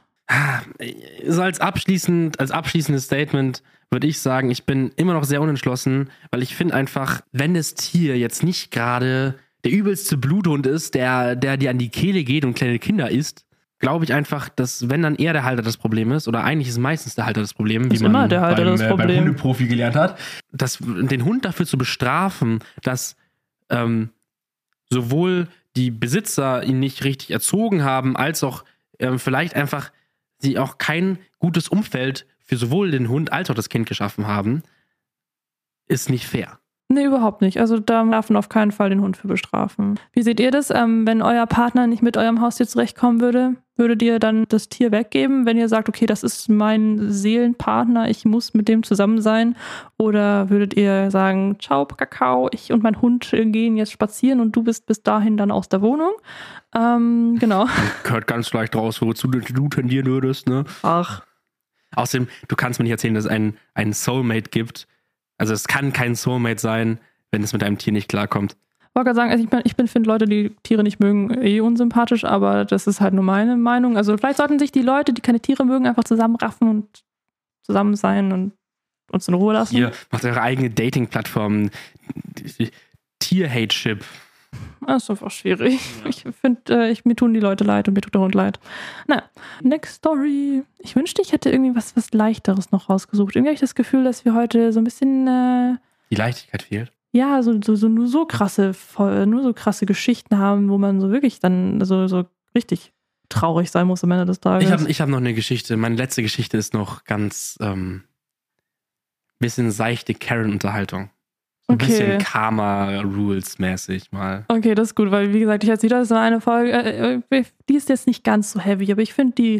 So als, abschließend, als abschließendes Statement würde ich sagen, ich bin immer noch sehr unentschlossen, weil ich finde einfach, wenn das Tier jetzt nicht gerade der übelste Bluthund ist, der, der dir an die Kehle geht und kleine Kinder isst, glaube ich einfach, dass wenn dann eher der Halter das Problem ist, oder eigentlich ist meistens der Halter das Problem, Ist wie man immer der Halter beim, das äh, beim Problem. Hundeprofi gelernt hat, dass den Hund dafür zu bestrafen, dass ähm, sowohl die Besitzer ihn nicht richtig erzogen haben, als auch ähm, vielleicht einfach sie auch kein gutes Umfeld für sowohl den Hund als auch das Kind geschaffen haben, ist nicht fair. Nee, überhaupt nicht. Also da darf man auf keinen Fall den Hund für bestrafen. Wie seht ihr das? Ähm, wenn euer Partner nicht mit eurem Haustier zurechtkommen würde, würdet ihr dann das Tier weggeben, wenn ihr sagt, okay, das ist mein Seelenpartner, ich muss mit dem zusammen sein? Oder würdet ihr sagen, ciao, Kakao, ich und mein Hund gehen jetzt spazieren und du bist bis dahin dann aus der Wohnung? Ähm, genau. *laughs* Gehört ganz leicht raus, wozu du du tendieren würdest, ne? Ach, Außerdem, du kannst mir nicht erzählen, dass es einen, einen Soulmate gibt. Also es kann kein Soulmate sein, wenn es mit einem Tier nicht klarkommt. wollte gerade sagen, also ich, bin- ich bin, finde Leute, die Tiere nicht mögen, eh unsympathisch, aber das ist halt nur meine Meinung. Also vielleicht sollten sich die Leute, die keine Tiere mögen, einfach zusammenraffen und zusammen sein und uns in Ruhe lassen. Ihr macht eure eigene Dating-Plattform. Tier-Hate-Ship. *laughs* Das ist einfach schwierig. Ich finde, äh, mir tun die Leute leid und mir tut der Hund leid. Na, next story. Ich wünschte, ich hätte irgendwie was, was Leichteres noch rausgesucht. Irgendwie habe ich das Gefühl, dass wir heute so ein bisschen, äh, Die Leichtigkeit fehlt. ja, so, so, so nur so krasse, voll- nur so krasse Geschichten haben, wo man so wirklich dann so, so richtig traurig sein muss am Ende des Tages. Ich habe ich hab noch eine Geschichte. Meine letzte Geschichte ist noch ganz ähm, bisschen seichte Karen-Unterhaltung. Ein Okay. bisschen Karma-Rules-mäßig mal. Okay, das ist gut, weil wie gesagt, ich erzähle das in eine Folge. Äh, äh, die ist jetzt nicht ganz so heavy, aber ich finde die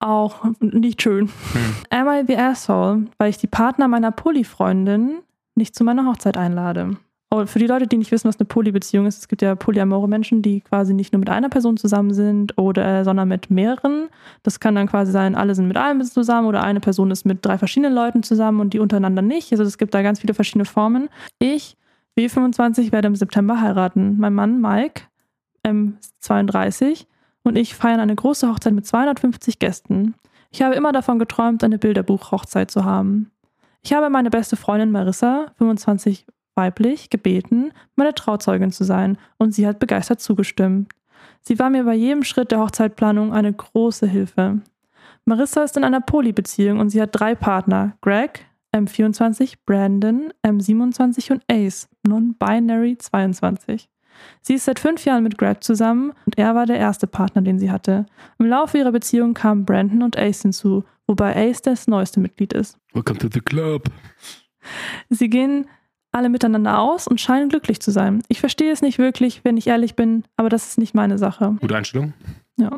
auch nicht schön. Hm. Am I the asshole, weil ich die Partner meiner Poly-Freundin nicht zu meiner Hochzeit einlade. Oh, für die Leute, die nicht wissen, was eine Poly-Beziehung ist, es gibt ja polyamore Menschen, die quasi nicht nur mit einer Person zusammen sind, oder, sondern mit mehreren. Das kann dann quasi sein, alle sind mit einem zusammen oder eine Person ist mit drei verschiedenen Leuten zusammen und die untereinander nicht. Also es gibt da ganz viele verschiedene Formen. Ich, W25, werde im September heiraten. Mein Mann Mike, M32, und ich feiern eine große Hochzeit mit 250 Gästen. Ich habe immer davon geträumt, eine Bilderbuch-Hochzeit zu haben. Ich habe meine beste Freundin Marissa, 25 weiblich, gebeten, meine Trauzeugin zu sein, und sie hat begeistert zugestimmt. Sie war mir bei jedem Schritt der Hochzeitplanung eine große Hilfe. Marissa ist in einer Poly-Beziehung und sie hat drei Partner: Greg, M24, Brandon, M27 und Ace, Non-Binary 22. Sie ist seit fünf Jahren mit Greg zusammen und er war der erste Partner, den sie hatte. Im Laufe ihrer Beziehung kamen Brandon und Ace hinzu, wobei Ace das neueste Mitglied ist. Welcome to the club. Sie gehen alle miteinander aus und scheinen glücklich zu sein. Ich verstehe es nicht wirklich, wenn ich ehrlich bin, aber das ist nicht meine Sache. Gute Einstellung. Ja.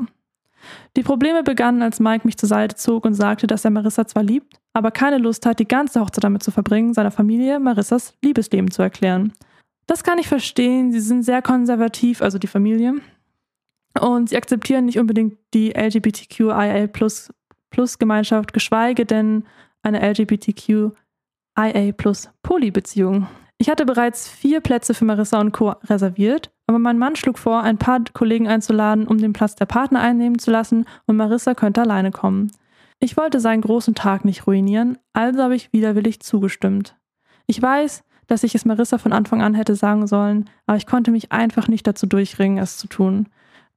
Die Probleme begannen, als Mike mich zur Seite zog und sagte, dass er Marissa zwar liebt, aber keine Lust hat, die ganze Hochzeit damit zu verbringen, seiner Familie Marissas Liebesleben zu erklären. Das kann ich verstehen. Sie sind sehr konservativ, also die Familie. Und sie akzeptieren nicht unbedingt die LGBTQIA plus, plus Gemeinschaft, geschweige denn eine LGBTQIA plus Poly-Beziehung. Ich hatte bereits vier Plätze für Marissa und Co. reserviert, aber mein Mann schlug vor, ein paar Kollegen einzuladen, um den Platz der Partner einnehmen zu lassen und Marissa könnte alleine kommen. Ich wollte seinen großen Tag nicht ruinieren, also habe ich widerwillig zugestimmt. Ich weiß, dass ich es Marissa von Anfang an hätte sagen sollen, aber ich konnte mich einfach nicht dazu durchringen, es zu tun.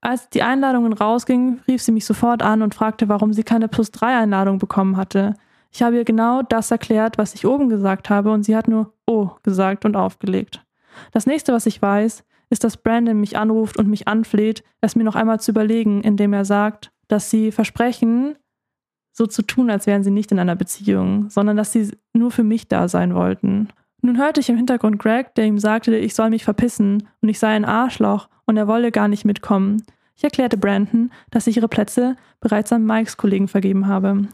Als die Einladungen rausgingen, rief sie mich sofort an und fragte, warum sie keine Plus-3-Einladung bekommen hatte. Ich habe ihr genau das erklärt, was ich oben gesagt habe, und sie hat nur Oh gesagt und aufgelegt. Das nächste, was ich weiß, ist, dass Brandon mich anruft und mich anfleht, es mir noch einmal zu überlegen, indem er sagt, dass sie versprechen, so zu tun, als wären sie nicht in einer Beziehung, sondern dass sie nur für mich da sein wollten. Nun hörte ich im Hintergrund Greg, der ihm sagte, ich soll mich verpissen und ich sei ein Arschloch und er wolle gar nicht mitkommen. Ich erklärte Brandon, dass ich ihre Plätze bereits an Mikes Kollegen vergeben habe.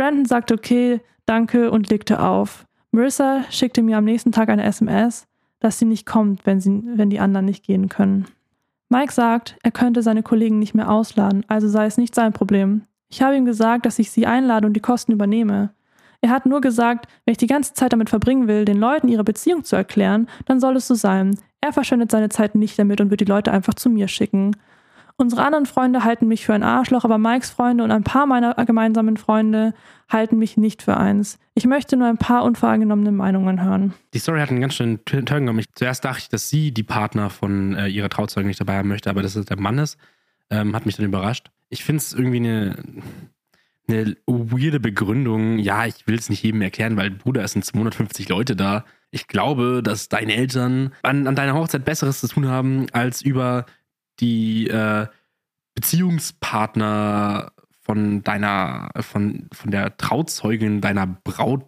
Brandon sagte okay, danke und legte auf. Marissa schickte mir am nächsten Tag eine SMS, dass sie nicht kommt, wenn, sie, wenn die anderen nicht gehen können. Mike sagt, er könnte seine Kollegen nicht mehr ausladen, also sei es nicht sein Problem. Ich habe ihm gesagt, dass ich sie einlade und die Kosten übernehme. Er hat nur gesagt, wenn ich die ganze Zeit damit verbringen will, den Leuten ihre Beziehung zu erklären, dann soll es so sein. Er verschwendet seine Zeit nicht damit und wird die Leute einfach zu mir schicken. Unsere anderen Freunde halten mich für ein Arschloch, aber Mikes Freunde und ein paar meiner gemeinsamen Freunde halten mich nicht für eins. Ich möchte nur ein paar unvoreingenommene Meinungen hören. Die Story hat einen ganz schönen Turn genommen. Zuerst dachte ich, dass sie die Partner von äh, ihrer Trauzeugin nicht dabei haben möchte, aber dass es der Mann ist, ähm, hat mich dann überrascht. ich finde es irgendwie eine, eine weirde Begründung. Ja, ich will es nicht jedem erklären, weil Bruder, es sind 250 Leute da. Ich glaube, dass deine Eltern an, an deiner Hochzeit Besseres zu tun haben, als über die äh, Beziehungspartner von deiner, von, von der Trauzeugin deiner Braut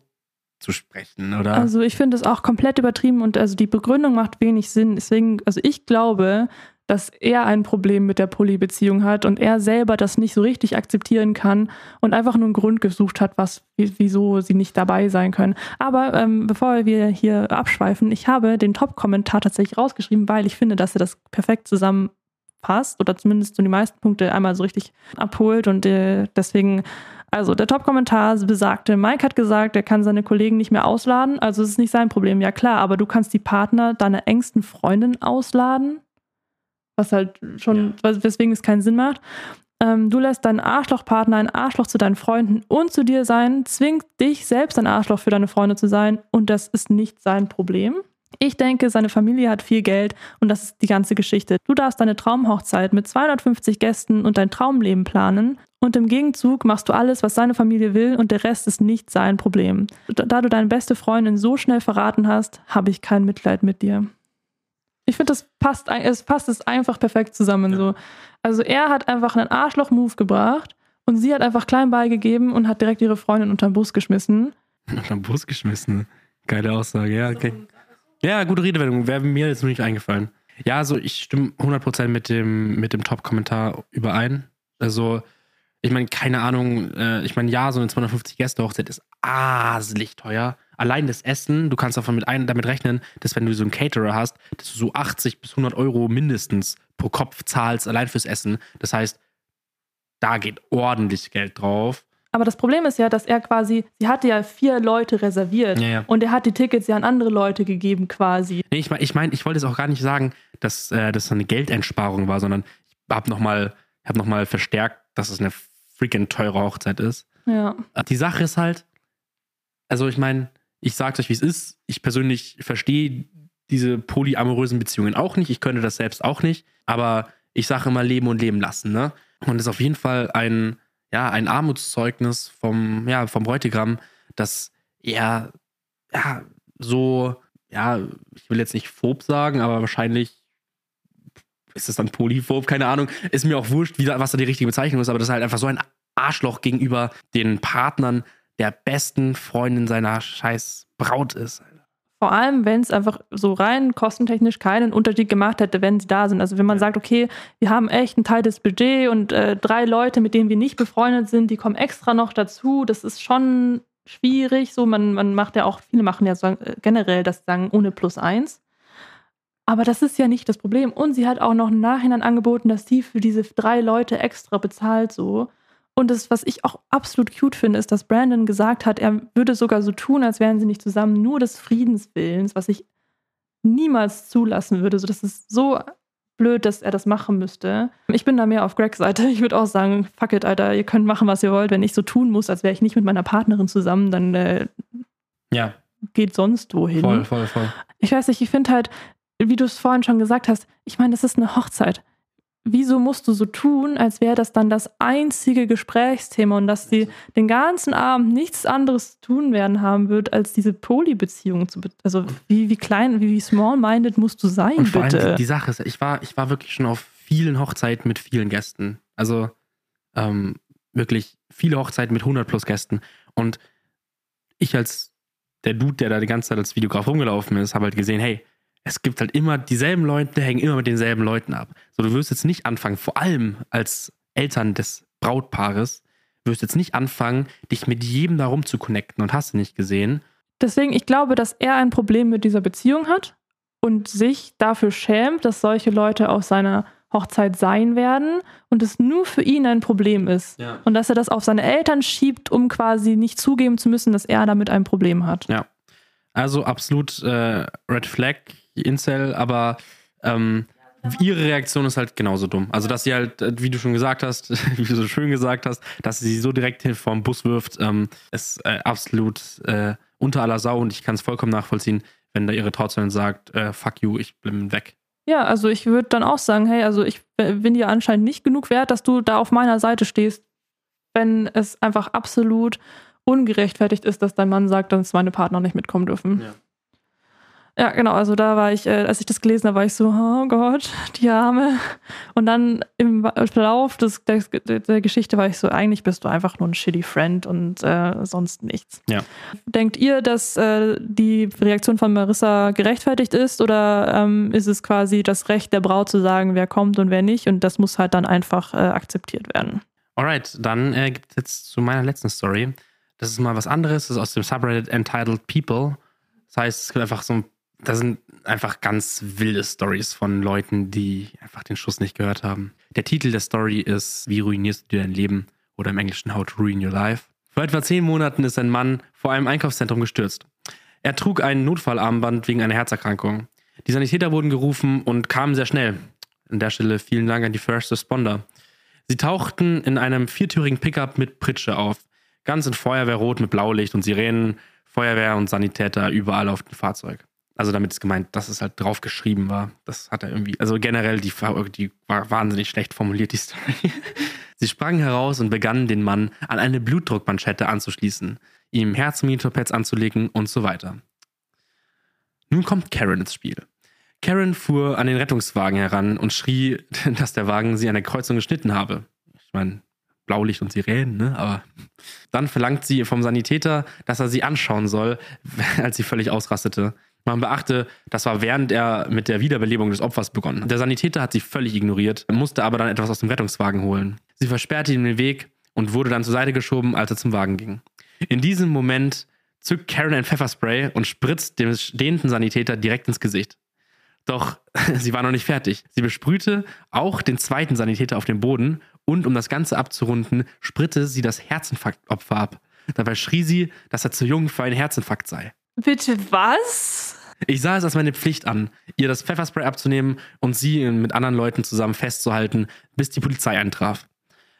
zu sprechen, oder? Also ich finde es auch komplett übertrieben und also die Begründung macht wenig Sinn. Deswegen, also ich glaube, dass er ein Problem mit der Polybeziehung hat und er selber das nicht so richtig akzeptieren kann und einfach nur einen Grund gesucht hat, was, wieso sie nicht dabei sein können. Aber ähm, bevor wir hier abschweifen, ich habe den Top-Kommentar tatsächlich rausgeschrieben, weil ich finde, dass er das perfekt zusammenpasst oder zumindest so die meisten Punkte einmal so richtig abholt und äh, deswegen also der Top-Kommentar besagte, Mike hat gesagt, er kann seine Kollegen nicht mehr ausladen, also es ist nicht sein Problem. Ja klar, aber du kannst die Partner deiner engsten Freundin ausladen, was halt schon, ja. weswegen es keinen Sinn macht. Ähm, du lässt deinen Arschlochpartner ein Arschloch zu deinen Freunden und zu dir sein, zwingt dich selbst ein Arschloch für deine Freunde zu sein und das ist nicht sein Problem. Ich denke, seine Familie hat viel Geld und das ist die ganze Geschichte. Du darfst deine Traumhochzeit mit 250 Gästen und dein Traumleben planen und im Gegenzug machst du alles, was seine Familie will und der Rest ist nicht sein Problem. Da du deine beste Freundin so schnell verraten hast, habe ich kein Mitleid mit dir. Ich finde, das passt, es passt es einfach perfekt zusammen. Ja. So. Also er hat einfach einen Arschloch-Move gebracht und sie hat einfach klein beigegeben und hat direkt ihre Freundin unter den Bus geschmissen. *laughs* Unter den Bus geschmissen? Geile Aussage, ja, okay. Ja, gute Redewendung, wäre mir jetzt nur nicht eingefallen. Ja, also ich stimme 100% mit dem, mit dem Top-Kommentar überein. Also ich meine, keine Ahnung, äh, ich meine, ja, so eine 250 Gäste Hochzeit ist aselig teuer. Allein das Essen, du kannst davon mit ein, damit rechnen, dass wenn du so einen Caterer hast, dass du so 80 bis 100 Euro mindestens pro Kopf zahlst, allein fürs Essen. Das heißt, da geht ordentlich Geld drauf. Aber das Problem ist ja, dass er quasi, sie hatte ja vier Leute reserviert ja, ja. und er hat die Tickets ja an andere Leute gegeben quasi. Nee, ich meine, ich, mein, ich wollte es auch gar nicht sagen, dass äh, das eine Geldeinsparung war, sondern ich habe nochmal hab noch verstärkt, dass es eine freaking teure Hochzeit ist. Ja. Die Sache ist halt, also ich meine, ich sag's euch, wie es ist. Ich persönlich verstehe diese polyamorösen Beziehungen auch nicht. Ich könnte das selbst auch nicht. Aber ich sage immer leben und leben lassen, ne? Und es ist auf jeden Fall ein, ja, ein Armutszeugnis vom, ja, vom Bräutigam, dass er, ja, so, ja, ich will jetzt nicht phob sagen, aber wahrscheinlich ist es dann polyphob, keine Ahnung. Ist mir auch wurscht, wie, was da die richtige Bezeichnung ist, aber das ist halt einfach so ein Arschloch gegenüber den Partnern der besten Freundin seiner scheiß Braut ist. Vor allem, wenn es einfach so rein kostentechnisch keinen Unterschied gemacht hätte, wenn sie da sind. Also wenn man sagt, okay, wir haben echt ein Teil des Budget und äh, drei Leute, mit denen wir nicht befreundet sind, die kommen extra noch dazu. Das ist schon schwierig. So, man, man macht ja auch, viele machen ja so, äh, generell das sagen ohne plus eins. Aber das ist ja nicht das Problem. Und sie hat auch noch im Nachhinein angeboten, dass sie für diese drei Leute extra bezahlt so. Und das, was ich auch absolut cute finde, ist, dass Brandon gesagt hat, er würde sogar so tun, als wären sie nicht zusammen, nur des Friedenswillens, was ich niemals zulassen würde. So, das ist so blöd, dass er das machen müsste. Ich bin da mehr auf Gregs Seite. Ich würde auch sagen, fuck it, Alter, ihr könnt machen, was ihr wollt. Wenn ich so tun muss, als wäre ich nicht mit meiner Partnerin zusammen, dann äh, ja. geht sonst wohin. Voll, voll, voll. Ich weiß nicht, ich finde halt, wie du es vorhin schon gesagt hast, ich meine, das ist eine Hochzeit. Wieso musst du so tun, als wäre das dann das einzige Gesprächsthema und dass sie den ganzen Abend nichts anderes tun werden haben wird, als diese Poly-Beziehung zu. Also, wie, wie klein, wie, wie small-minded musst du sein, und vor bitte? Allem die Sache ist, ich war, ich war wirklich schon auf vielen Hochzeiten mit vielen Gästen. Also, ähm, wirklich viele Hochzeiten mit 100 plus Gästen. Und ich als der Dude, der da die ganze Zeit als Videograf rumgelaufen ist, habe halt gesehen, hey, es gibt halt immer dieselben Leute, hängen immer mit denselben Leuten ab. So, du wirst jetzt nicht anfangen, vor allem als Eltern des Brautpaares, wirst jetzt nicht anfangen, dich mit jedem darum zu connecten und hast du nicht gesehen. Deswegen, ich glaube, dass er ein Problem mit dieser Beziehung hat und sich dafür schämt, dass solche Leute auf seiner Hochzeit sein werden und es nur für ihn ein Problem ist. Ja. Und dass er das auf seine Eltern schiebt, um quasi nicht zugeben zu müssen, dass er damit ein Problem hat. Ja. Also absolut äh, Red Flag Incel, aber ähm, ihre Reaktion ist halt genauso dumm. Also, dass sie halt, äh, wie du schon gesagt hast, *laughs* wie du so schön gesagt hast, dass sie so direkt vom Bus wirft, ähm, ist äh, absolut äh, unter aller Sau und ich kann es vollkommen nachvollziehen, wenn da ihre Trauzeugin sagt, äh, fuck you, ich bin weg. Ja, also ich würde dann auch sagen, hey, also ich, bin dir anscheinend nicht genug wert, dass du da auf meiner Seite stehst, wenn es einfach absolut ungerechtfertigt ist, dass dein Mann sagt, dass meine Partner nicht mitkommen dürfen. Ja. Ja, genau, also da war ich, äh, als ich das gelesen habe, war ich so, oh Gott, die Arme. Und dann im Verlauf des, der, der Geschichte war ich so, eigentlich bist du einfach nur ein shitty Friend und äh, sonst nichts. Ja. Denkt ihr, dass äh, die Reaktion von Marissa gerechtfertigt ist oder ähm, ist es quasi das Recht der Braut zu sagen, wer kommt und wer nicht und das muss halt dann einfach äh, akzeptiert werden? Alright, dann äh, gibt es jetzt zu meiner letzten Story. Das ist mal was anderes, das ist aus dem Subreddit Entitled People. Das heißt, es gibt einfach so ein da sind einfach ganz wilde Stories von Leuten, die einfach den Schuss nicht gehört haben. Der Titel der Story ist Wie ruinierst du dir dein Leben? Oder im Englischen How to Ruin Your Life. Vor etwa zehn Monaten ist ein Mann vor einem Einkaufszentrum gestürzt. Er trug ein Notfallarmband wegen einer Herzerkrankung. Die Sanitäter wurden gerufen und kamen sehr schnell. An der Stelle vielen Dank an die First Responder. Sie tauchten in einem viertürigen Pickup mit Pritsche auf. Ganz in Feuerwehrrot mit Blaulicht und Sirenen, Feuerwehr und Sanitäter überall auf dem Fahrzeug. Also damit ist gemeint, dass es halt drauf geschrieben war. Das hat er irgendwie, also generell, die, die war wahnsinnig schlecht formuliert, die *laughs* Story. Sie sprangen heraus und begannen den Mann an eine Blutdruckmanschette anzuschließen, ihm Herzmonitorpads anzulegen und so weiter. Nun kommt Karen ins Spiel. Karen fuhr an den Rettungswagen heran und schrie, *laughs* dass der Wagen sie an der Kreuzung geschnitten habe. Ich meine, Blaulicht und Sirenen, ne? Aber dann verlangt sie vom Sanitäter, dass er sie anschauen soll, *laughs* als sie völlig ausrastete. Man beachte, das war während er mit der Wiederbelebung des Opfers begonnen. Der Sanitäter hat sie völlig ignoriert, musste aber dann etwas aus dem Rettungswagen holen. Sie versperrte ihm den Weg und wurde dann zur Seite geschoben, als er zum Wagen ging. In diesem Moment zückt Karen ein Pfefferspray und spritzt dem stehenden Sanitäter direkt ins Gesicht. Doch *laughs* sie war noch nicht fertig. Sie besprühte auch den zweiten Sanitäter auf dem Boden und um das Ganze abzurunden, spritte sie das Herzinfarktopfer ab. Dabei schrie sie, dass er zu jung für einen Herzinfarkt sei. Bitte was? Ich sah es als meine Pflicht an, ihr das Pfefferspray abzunehmen und sie mit anderen Leuten zusammen festzuhalten, bis die Polizei eintraf.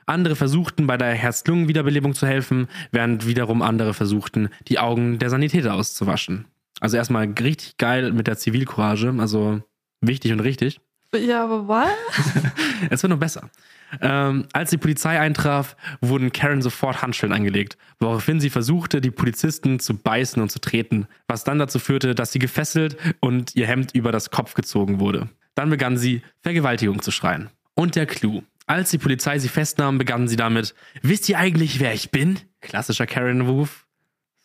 Andere versuchten bei der Herz-Lungen-Wiederbelebung zu helfen, während wiederum andere versuchten, die Augen der Sanitäter auszuwaschen. Also erstmal richtig geil mit der Zivilcourage, also wichtig und richtig. Ja, aber was? *laughs* es wird noch besser. Ähm, als die Polizei eintraf, wurden Karen sofort Handschellen angelegt, woraufhin sie versuchte, die Polizisten zu beißen und zu treten, was dann dazu führte, dass sie gefesselt und ihr Hemd über das Kopf gezogen wurde. Dann begann sie, Vergewaltigung zu schreien. Und der Clou. Als die Polizei sie festnahm, begannen sie damit, wisst ihr eigentlich, wer ich bin? Klassischer Karen-Ruf.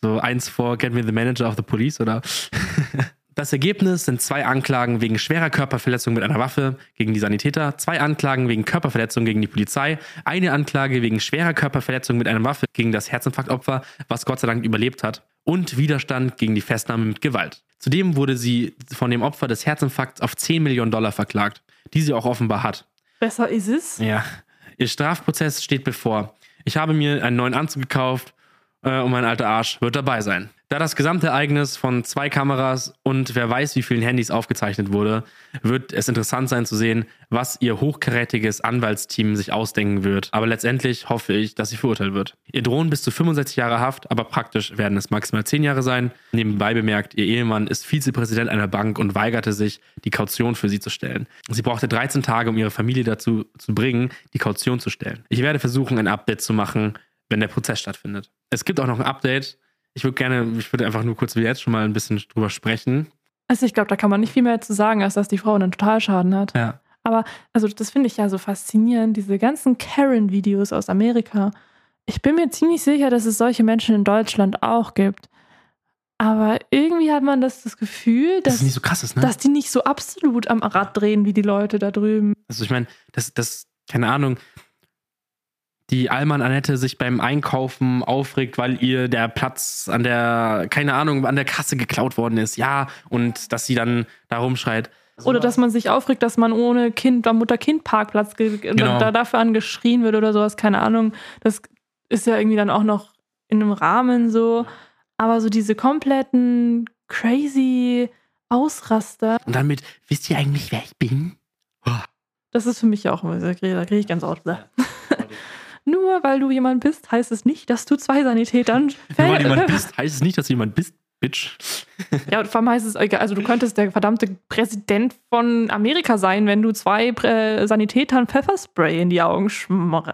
So eins vor Get Me the Manager of the Police, oder? *laughs* Das Ergebnis sind zwei Anklagen wegen schwerer Körperverletzung mit einer Waffe gegen die Sanitäter, zwei Anklagen wegen Körperverletzung gegen die Polizei, eine Anklage wegen schwerer Körperverletzung mit einer Waffe gegen das Herzinfarktopfer, was Gott sei Dank überlebt hat, und Widerstand gegen die Festnahme mit Gewalt. Zudem wurde sie von dem Opfer des Herzinfarkts auf 10 Millionen Dollar verklagt, die sie auch offenbar hat. Besser ist es. Ja. Ihr Strafprozess steht bevor. Ich habe mir einen neuen Anzug gekauft äh, und mein alter Arsch wird dabei sein. Da das gesamte Ereignis von zwei Kameras und wer weiß wie vielen Handys aufgezeichnet wurde, wird es interessant sein zu sehen, was ihr hochkarätiges Anwaltsteam sich ausdenken wird. Aber letztendlich hoffe ich, dass sie verurteilt wird. Ihr drohen bis zu 65 Jahre Haft, aber praktisch werden es maximal 10 Jahre sein. Nebenbei bemerkt, ihr Ehemann ist Vizepräsident einer Bank und weigerte sich, die Kaution für sie zu stellen. Sie brauchte 13 Tage, um ihre Familie dazu zu bringen, die Kaution zu stellen. Ich werde versuchen, ein Update zu machen, wenn der Prozess stattfindet. Es gibt auch noch ein Update ich würde gerne, ich würde einfach nur kurz wie jetzt schon mal ein bisschen drüber sprechen. Also ich glaube, da kann man nicht viel mehr zu sagen, als dass die Frau einen Totalschaden hat. Ja. Aber also das finde ich ja so faszinierend, diese ganzen Karen-Videos aus Amerika. Ich bin mir ziemlich sicher, dass es solche Menschen in Deutschland auch gibt. Aber irgendwie hat man das, das Gefühl, dass, das nicht so krass ist, ne? dass die nicht so absolut am Rad drehen wie die Leute da drüben. Also ich meine, das, das, keine Ahnung, die Alman Annette sich beim Einkaufen aufregt, weil ihr der Platz an der, keine Ahnung, an der Kasse geklaut worden ist. Ja, und dass sie dann da rumschreit. Oder dass man sich aufregt, dass man ohne Kind am Mutter-Kind-Parkplatz genau. da dafür angeschrien wird oder sowas, keine Ahnung. Das ist ja irgendwie dann auch noch in einem Rahmen so. Aber so diese kompletten crazy Ausraster. Und dann mit, wisst ihr eigentlich, wer ich bin? Das ist für mich auch, da kriege ich ganz aus. Nur weil du jemand bist, heißt es nicht, dass du zwei Sanitätern. Nur weil du jemand *laughs* bist, heißt es nicht, dass du jemand bist. Bitch. Ja, und vor allem heißt es, also du könntest der verdammte Präsident von Amerika sein, wenn du zwei äh, Sanitätern Pfefferspray in die Augen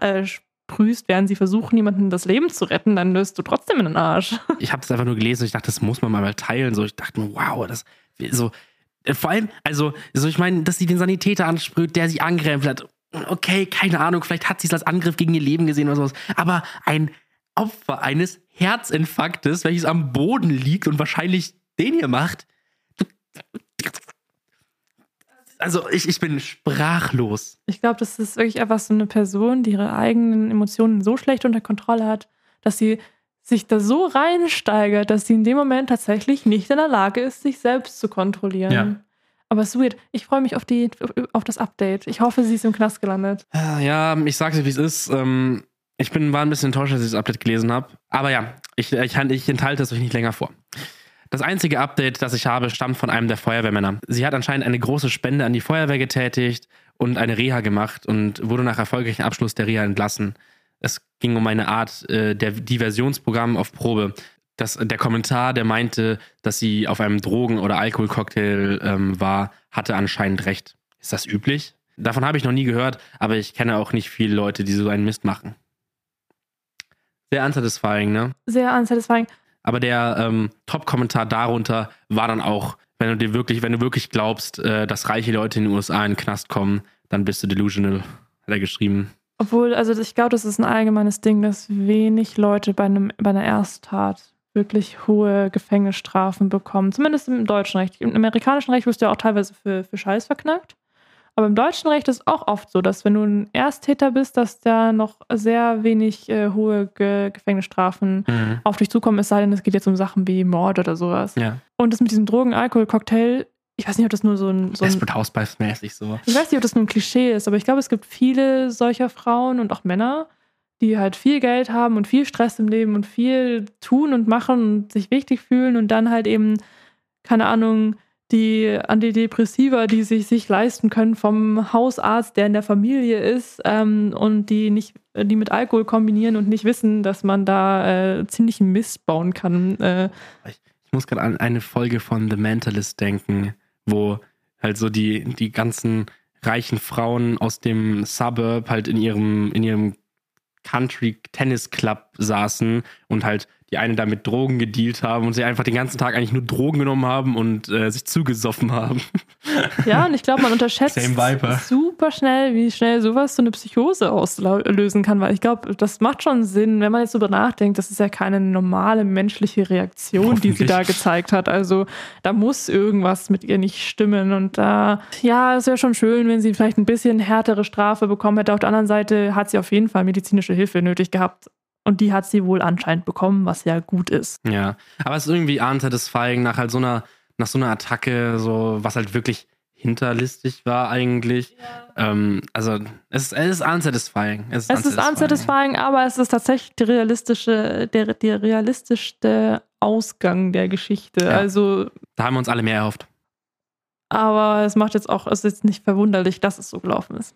äh, sprühst, während sie versuchen, jemanden das Leben zu retten, dann löst du trotzdem in den Arsch. *laughs* Ich habe das einfach nur gelesen und ich dachte, das muss man mal teilen. So, ich dachte, wow, das so. Äh, vor allem, also, so ich meine, dass sie den Sanitäter ansprüht, der sie angreift hat. Okay, keine Ahnung, vielleicht hat sie es als Angriff gegen ihr Leben gesehen oder sowas. Aber ein Opfer eines Herzinfarktes, welches am Boden liegt und wahrscheinlich den hier macht. Also ich, ich bin sprachlos. Ich glaube, das ist wirklich einfach so eine Person, die ihre eigenen Emotionen so schlecht unter Kontrolle hat, dass sie sich da so reinsteigert, dass sie in dem Moment tatsächlich nicht in der Lage ist, sich selbst zu kontrollieren. Ja. Aber es ist weird. Ich freue mich auf, die, auf das Update. Ich hoffe, sie ist im Knast gelandet. Ja, ich sag's dir, wie es ist. Ähm, ich bin, war ein bisschen enttäuscht, als ich das Update gelesen habe. Aber ja, ich, ich, ich enthalte es euch nicht länger vor. Das einzige Update, das ich habe, stammt von einem der Feuerwehrmänner. Sie hat anscheinend eine große Spende an die Feuerwehr getätigt und eine Reha gemacht und wurde nach erfolgreichem Abschluss der Reha entlassen. Es ging um eine Art äh, der Diversionsprogramm auf Probe. Das, der Kommentar, der meinte, dass sie auf einem Drogen- oder Alkoholcocktail ähm, war, hatte anscheinend recht. Ist das üblich? Davon habe ich noch nie gehört, aber ich kenne auch nicht viele Leute, die so einen Mist machen. Sehr unsatisfying, ne? Sehr unsatisfying. Aber der ähm, Top-Kommentar darunter war dann auch, wenn du dir wirklich, wenn du wirklich glaubst, äh, dass reiche Leute in den USA in den Knast kommen, dann bist du delusional, hat er geschrieben. Obwohl, also ich glaube, das ist ein allgemeines Ding, dass wenig Leute bei, einem, bei einer Ersttat wirklich hohe Gefängnisstrafen bekommen. Zumindest im deutschen Recht. Im amerikanischen Recht wirst du ja auch teilweise für, für Scheiß verknackt. Aber im deutschen Recht ist auch oft so, dass wenn du ein Ersttäter bist, dass da noch sehr wenig äh, hohe Ge Gefängnisstrafen mhm. auf dich zukommen, es sei denn, es geht jetzt um Sachen wie Mord oder sowas. Ja. Und das mit diesem Drogen-Alkohol-Cocktail, ich weiß nicht, ob das nur so ein. So Desperate Housewives-mäßig so. Ich weiß nicht, ob das nur ein Klischee ist, aber ich glaube, es gibt viele solcher Frauen und auch Männer, die halt viel Geld haben und viel Stress im Leben und viel tun und machen und sich wichtig fühlen und dann halt eben, keine Ahnung, die Antidepressiva, die sich, sich leisten können vom Hausarzt, der in der Familie ist ähm, und die nicht, die mit Alkohol kombinieren und nicht wissen, dass man da äh, ziemlich Mist bauen kann. Äh. Ich, ich muss gerade an eine Folge von The Mentalist denken, wo halt so die, die ganzen reichen Frauen aus dem Suburb halt in ihrem, in ihrem Country Tennis Club saßen und halt die eine da mit Drogen gedealt haben und sie einfach den ganzen Tag eigentlich nur Drogen genommen haben und äh, sich zugesoffen haben. *laughs* Ja, und ich glaube, man unterschätzt super schnell, wie schnell sowas so eine Psychose auslösen kann, weil ich glaube, das macht schon Sinn, wenn man jetzt darüber nachdenkt, das ist ja keine normale menschliche Reaktion, die sie da gezeigt hat. Also da muss irgendwas mit ihr nicht stimmen und da, äh, ja, es wäre schon schön, wenn sie vielleicht ein bisschen härtere Strafe bekommen hätte. Auf der anderen Seite hat sie auf jeden Fall medizinische Hilfe nötig gehabt. Und die hat sie wohl anscheinend bekommen, was ja gut ist. Ja, aber es ist irgendwie unsatisfying nach halt so einer, nach so einer Attacke, so was halt wirklich hinterlistig war eigentlich. Ja. Ähm, also es, es ist unsatisfying. Es ist, es unsatisfying. ist unsatisfying, aber es ist tatsächlich die realistische, der, der realistischste Ausgang der Geschichte. Ja. Also da haben wir uns alle mehr erhofft. Aber es macht jetzt auch, es ist jetzt nicht verwunderlich, dass es so gelaufen ist.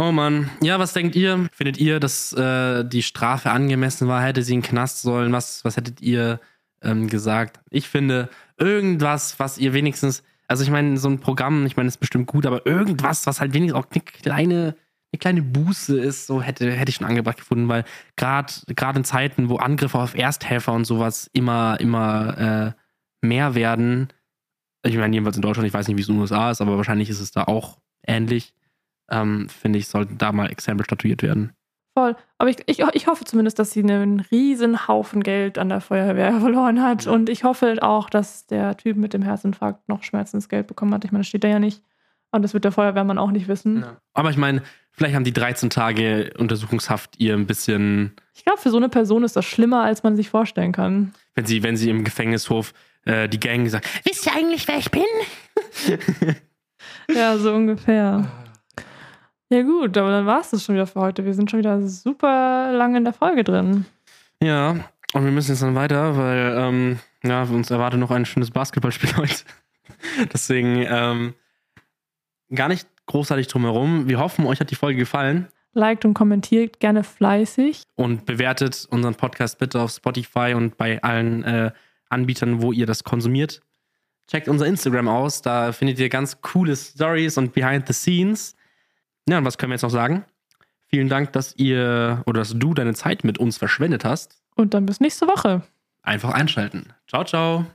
Oh Mann. Ja, was denkt ihr? Findet ihr, dass äh, die Strafe angemessen war? Hätte sie in den Knast sollen? Was, was hättet ihr ähm, gesagt? Ich finde, irgendwas, was ihr wenigstens, also ich meine, so ein Programm, ich meine, ist bestimmt gut, aber irgendwas, was halt wenigstens auch eine kleine, eine kleine Buße ist, so hätte, hätte ich schon angebracht gefunden, weil gerade in Zeiten, wo Angriffe auf Ersthelfer und sowas immer, immer äh, mehr werden, ich meine, jedenfalls in Deutschland, ich weiß nicht, wie es in den USA ist, aber wahrscheinlich ist es da auch ähnlich ähm, finde ich, sollten da mal Exempel statuiert werden. Voll. Aber ich, ich, ich hoffe zumindest, dass sie einen riesen Haufen Geld an der Feuerwehr *laughs* verloren hat. Und ich hoffe auch, dass der Typ mit dem Herzinfarkt noch Schmerzensgeld bekommen hat. Ich meine, das steht da ja nicht. Und das wird der Feuerwehrmann auch nicht wissen. Ja. Aber ich meine, vielleicht haben die 13 Tage Untersuchungshaft ihr ein bisschen. Ich glaube, für so eine Person ist das schlimmer, als man sich vorstellen kann. Wenn sie, wenn sie im Gefängnishof äh, die Gang sagt, wisst ihr eigentlich, wer ich bin? *laughs* ja, so ungefähr. Ja, gut, aber dann war es das schon wieder für heute. Wir sind schon wieder super lange in der Folge drin. Ja, und wir müssen jetzt dann weiter, weil ähm, ja, uns erwartet noch ein schönes Basketballspiel *laughs* heute. Deswegen ähm, gar nicht großartig drumherum. Wir hoffen, euch hat die Folge gefallen. Liked und kommentiert gerne fleißig. Und bewertet unseren Podcast bitte auf Spotify und bei allen äh, Anbietern, wo ihr das konsumiert. Checkt unser Instagram aus, da findet ihr ganz coole Stories und Behind the Scenes. Ja, und was können wir jetzt noch sagen? Vielen Dank, dass ihr oder dass du deine Zeit mit uns verschwendet hast. Und dann bis nächste Woche. Einfach einschalten. Ciao, ciao.